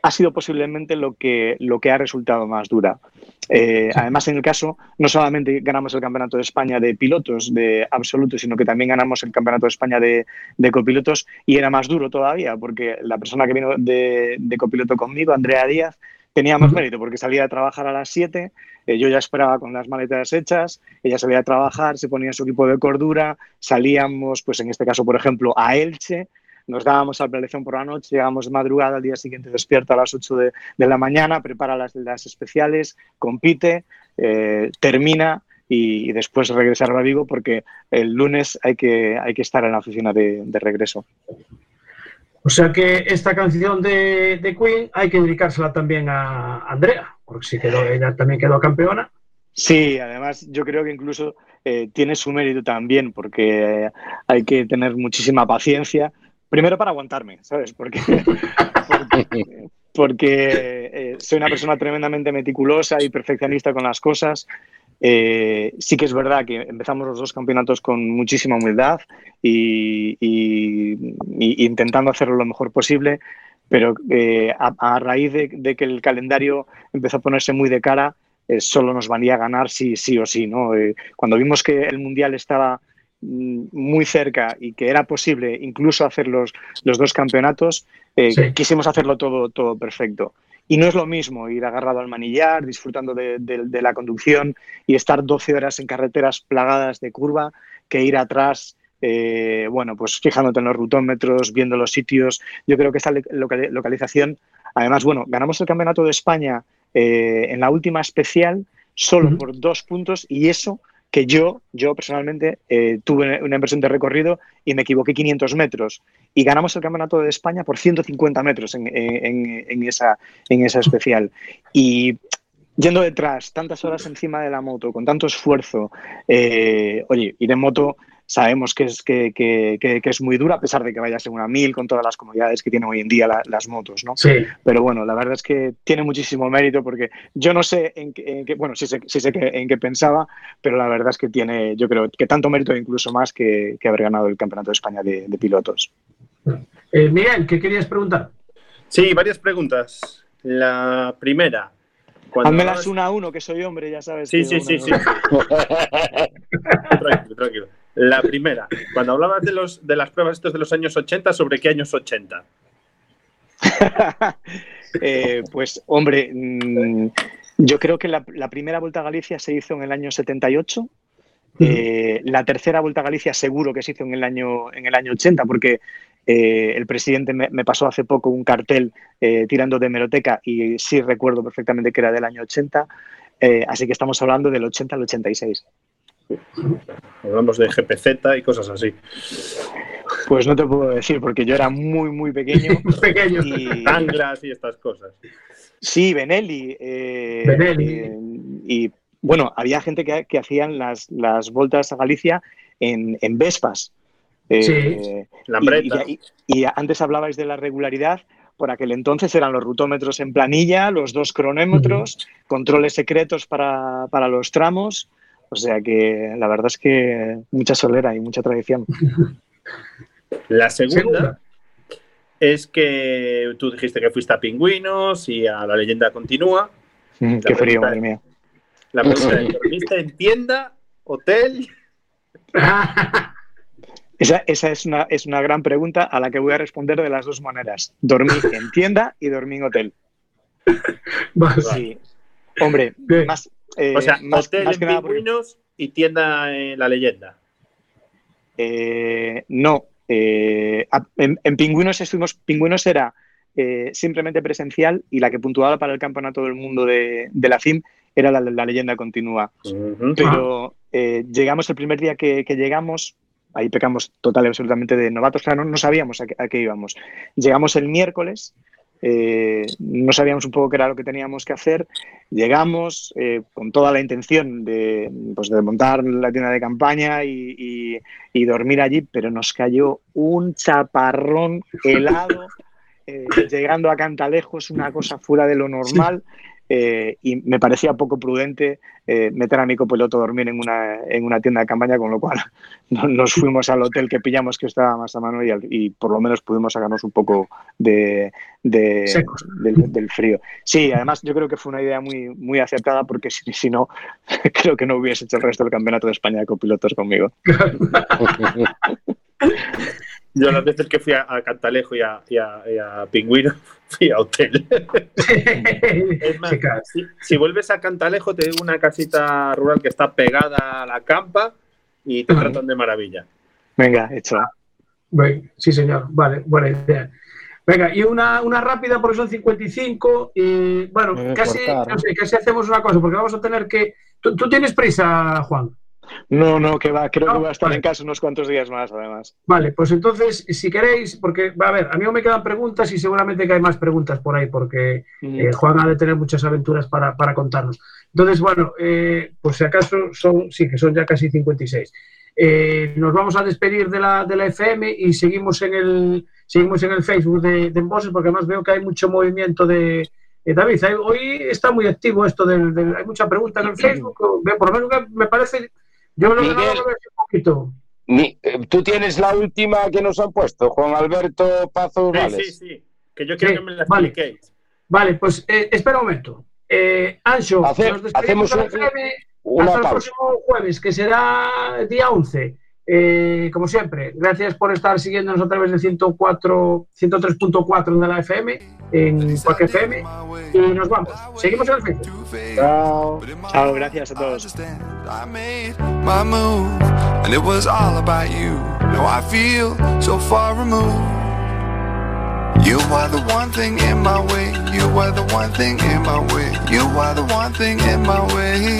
ha sido posiblemente lo que, lo que ha resultado más dura. Eh, además, en el caso, no solamente ganamos el Campeonato de España de pilotos de absoluto, sino que también ganamos el Campeonato de España de, de copilotos y era más duro todavía, porque la persona que vino de, de copiloto conmigo, Andrea Díaz, tenía más mérito porque salía a trabajar a las 7, eh, yo ya esperaba con las maletas hechas, ella salía a trabajar, se ponía su equipo de cordura, salíamos, pues en este caso, por ejemplo, a Elche, nos dábamos a la elección por la noche, llegábamos de madrugada, al día siguiente despierta a las 8 de, de la mañana, prepara las, las especiales, compite, eh, termina y, y después regresar a Vigo porque el lunes hay que, hay que estar en la oficina de, de regreso. O sea que esta canción de, de Queen hay que dedicársela también a Andrea, porque si quedó, ella también quedó campeona. Sí, además yo creo que incluso eh, tiene su mérito también, porque eh, hay que tener muchísima paciencia. Primero para aguantarme, ¿sabes? Porque, porque, porque, eh, soy una persona tremendamente meticulosa y perfeccionista con las cosas. Eh, sí que es verdad que empezamos los dos campeonatos con muchísima humildad y, y- y intentando hacerlo lo mejor posible, pero eh, a, a raíz de, de que el calendario empezó a ponerse muy de cara, eh, solo nos valía ganar sí, sí o sí. ¿no? Eh, cuando vimos que el Mundial estaba muy cerca y que era posible incluso hacer los, los dos campeonatos, eh, Sí. quisimos hacerlo todo, todo perfecto. Y no es lo mismo ir agarrado al manillar, disfrutando de, de- de la conducción y estar 12 horas en carreteras plagadas de curva, que ir atrás, eh, bueno, pues fijándote en los rutómetros, viendo los sitios. Yo creo que esta localización, además, bueno, ganamos el Campeonato de España eh, en la última especial solo por dos puntos y eso que yo, yo personalmente eh, tuve una inversión de recorrido y me equivoqué 500 metros y ganamos el campeonato de España por 150 metros en, en- esa, en esa especial. Y yendo detrás, tantas horas encima de la moto, con tanto esfuerzo, eh, oye, ir en moto sabemos que es, que, que- que- que es muy dura, a pesar de que vayas en una mil con todas las comodidades que tienen hoy en día la- las motos, ¿no? Sí. Pero bueno, la verdad es que tiene muchísimo mérito porque yo no sé en qué, en qué- bueno, sí sé, sí sé que- en qué pensaba, pero la verdad es que tiene, yo creo que tanto mérito incluso más que, que haber ganado el Campeonato de España de, de pilotos. Eh, Miguel, ¿qué querías preguntar? Sí, varias preguntas. La primera. Házmelas hablabas- una a uno, que soy hombre, ya sabes. Sí, sí, sí, sí. tranquilo, tranquilo. La primera, cuando hablabas de, los, de las pruebas estos de los años 80, ¿sobre qué años 80? Eh, pues, hombre, mm, yo creo que la, la primera Vuelta a Galicia se hizo en el año 78. Eh, la tercera Vuelta a Galicia seguro que se hizo en el año, en el año 80, porque eh, el presidente me, me pasó hace poco un cartel eh, tirando de hemeroteca y sí recuerdo perfectamente que era del año 80. eh, así que estamos hablando del 80 al 86. Hablamos de GPZ y cosas así. Pues no te puedo decir, porque yo era muy, muy pequeño. Pequeño. Y, Anglas y estas cosas. Sí, Benelli. eh, Benelli. eh, y bueno, había gente que, que hacían las, las vueltas a Galicia en, en Vespas. Eh, Sí. Y, y- y antes hablabais de la regularidad. Por aquel entonces eran los rutómetros en planilla, los dos cronómetros, controles secretos para, para los tramos. O sea que la verdad es que mucha solera y mucha tradición. La segunda, Segunda. es que tú dijiste que fuiste a Pingüinos y a La Leyenda Continúa. Mm, Qué frío, madre mía. La pregunta es, ¿dormiste en tienda, hotel? Esa, esa es, una, es una gran pregunta a la que voy a responder de las dos maneras. Dormí en tienda y dormí en hotel. Sí. Hombre, más, eh, O sea, más, hotel más en porque- Pingüinos y tienda en La Leyenda. eh, no. eh, en, en Pingüinos estuvimos. Pingüinos era eh, simplemente presencial y la que puntuaba para el campeonato del mundo de, de la FIM era la, la leyenda continua. Pero llegamos el primer día que, que llegamos, ahí pecamos total y absolutamente de novatos, claro, no, no sabíamos a qué, a qué íbamos. Llegamos el miércoles, eh, no sabíamos un poco qué era lo que teníamos que hacer. Llegamos eh, con toda la intención de, pues, de montar la tienda de campaña y, y- y dormir allí, pero nos cayó un chaparrón helado eh, llegando a Cantalejos, una cosa fuera de lo normal. Eh, y me parecía poco prudente eh, meter a mi copiloto a dormir en una, en una tienda de campaña, con lo cual no- nos fuimos al hotel que pillamos que estaba más a mano y, al- y por lo menos pudimos sacarnos un poco de, de- Secos. del, del frío. Sí, además yo creo que fue una idea muy, muy acertada porque si, si no, creo que no hubiese hecho el resto del campeonato de España de copilotos conmigo. Yo las veces que fui a, a Cantalejo y a, y a- y a Pingüino, fui a hotel. Es más, si, si vuelves a Cantalejo, te digo una casita rural que está pegada a la campa y te tratan de maravilla. Venga, hecho. Sí, señor. Vale, buena idea. Venga, y una, una rápida porque son 55 y bueno, casi, cortar, no ¿no? sé, casi hacemos una cosa porque vamos a tener que... ¿Tú, tú tienes prisa, Juan? No, no, que va, creo No, que voy a estar vale. en casa unos cuantos días más, además. Vale, pues entonces, si queréis, porque, va a ver, a mí aún me quedan preguntas y seguramente que hay más preguntas por ahí, porque eh, Juan ha de tener muchas aventuras para, para contarnos. Entonces, bueno, eh, pues si acaso son, sí, que son ya casi 56. Eh, nos vamos a despedir de la, de la FM y seguimos en el, seguimos en el Facebook de, de Embosses, porque además veo que hay mucho movimiento de... eh, David, hoy está muy activo esto del, del- hay mucha pregunta en el Facebook, por lo menos me parece, yo lo Miguel. veo un poquito. Ni- eh, Tú tienes la última que nos han puesto, Juan Alberto Pazo Sí, Vales. sí, sí. Que yo quiero Sí, que me la vale. expliquéis. Vale, pues eh, espera un momento. Eh, Ancho, Hace- nos despedimos hacemos un- Una hasta el pausa. próximo jueves, que será día 11. Eh, como siempre, gracias por estar siguiéndonos a través de 104, 103.4 de la FM, en cualquier FM, y nos vamos. Seguimos en el Facebook. Chao. Chao, gracias a todos. I made my move, and it was all about you. Now I feel so far removed. You are the one thing in my way. You are the one thing in my way. You are the one thing in my way.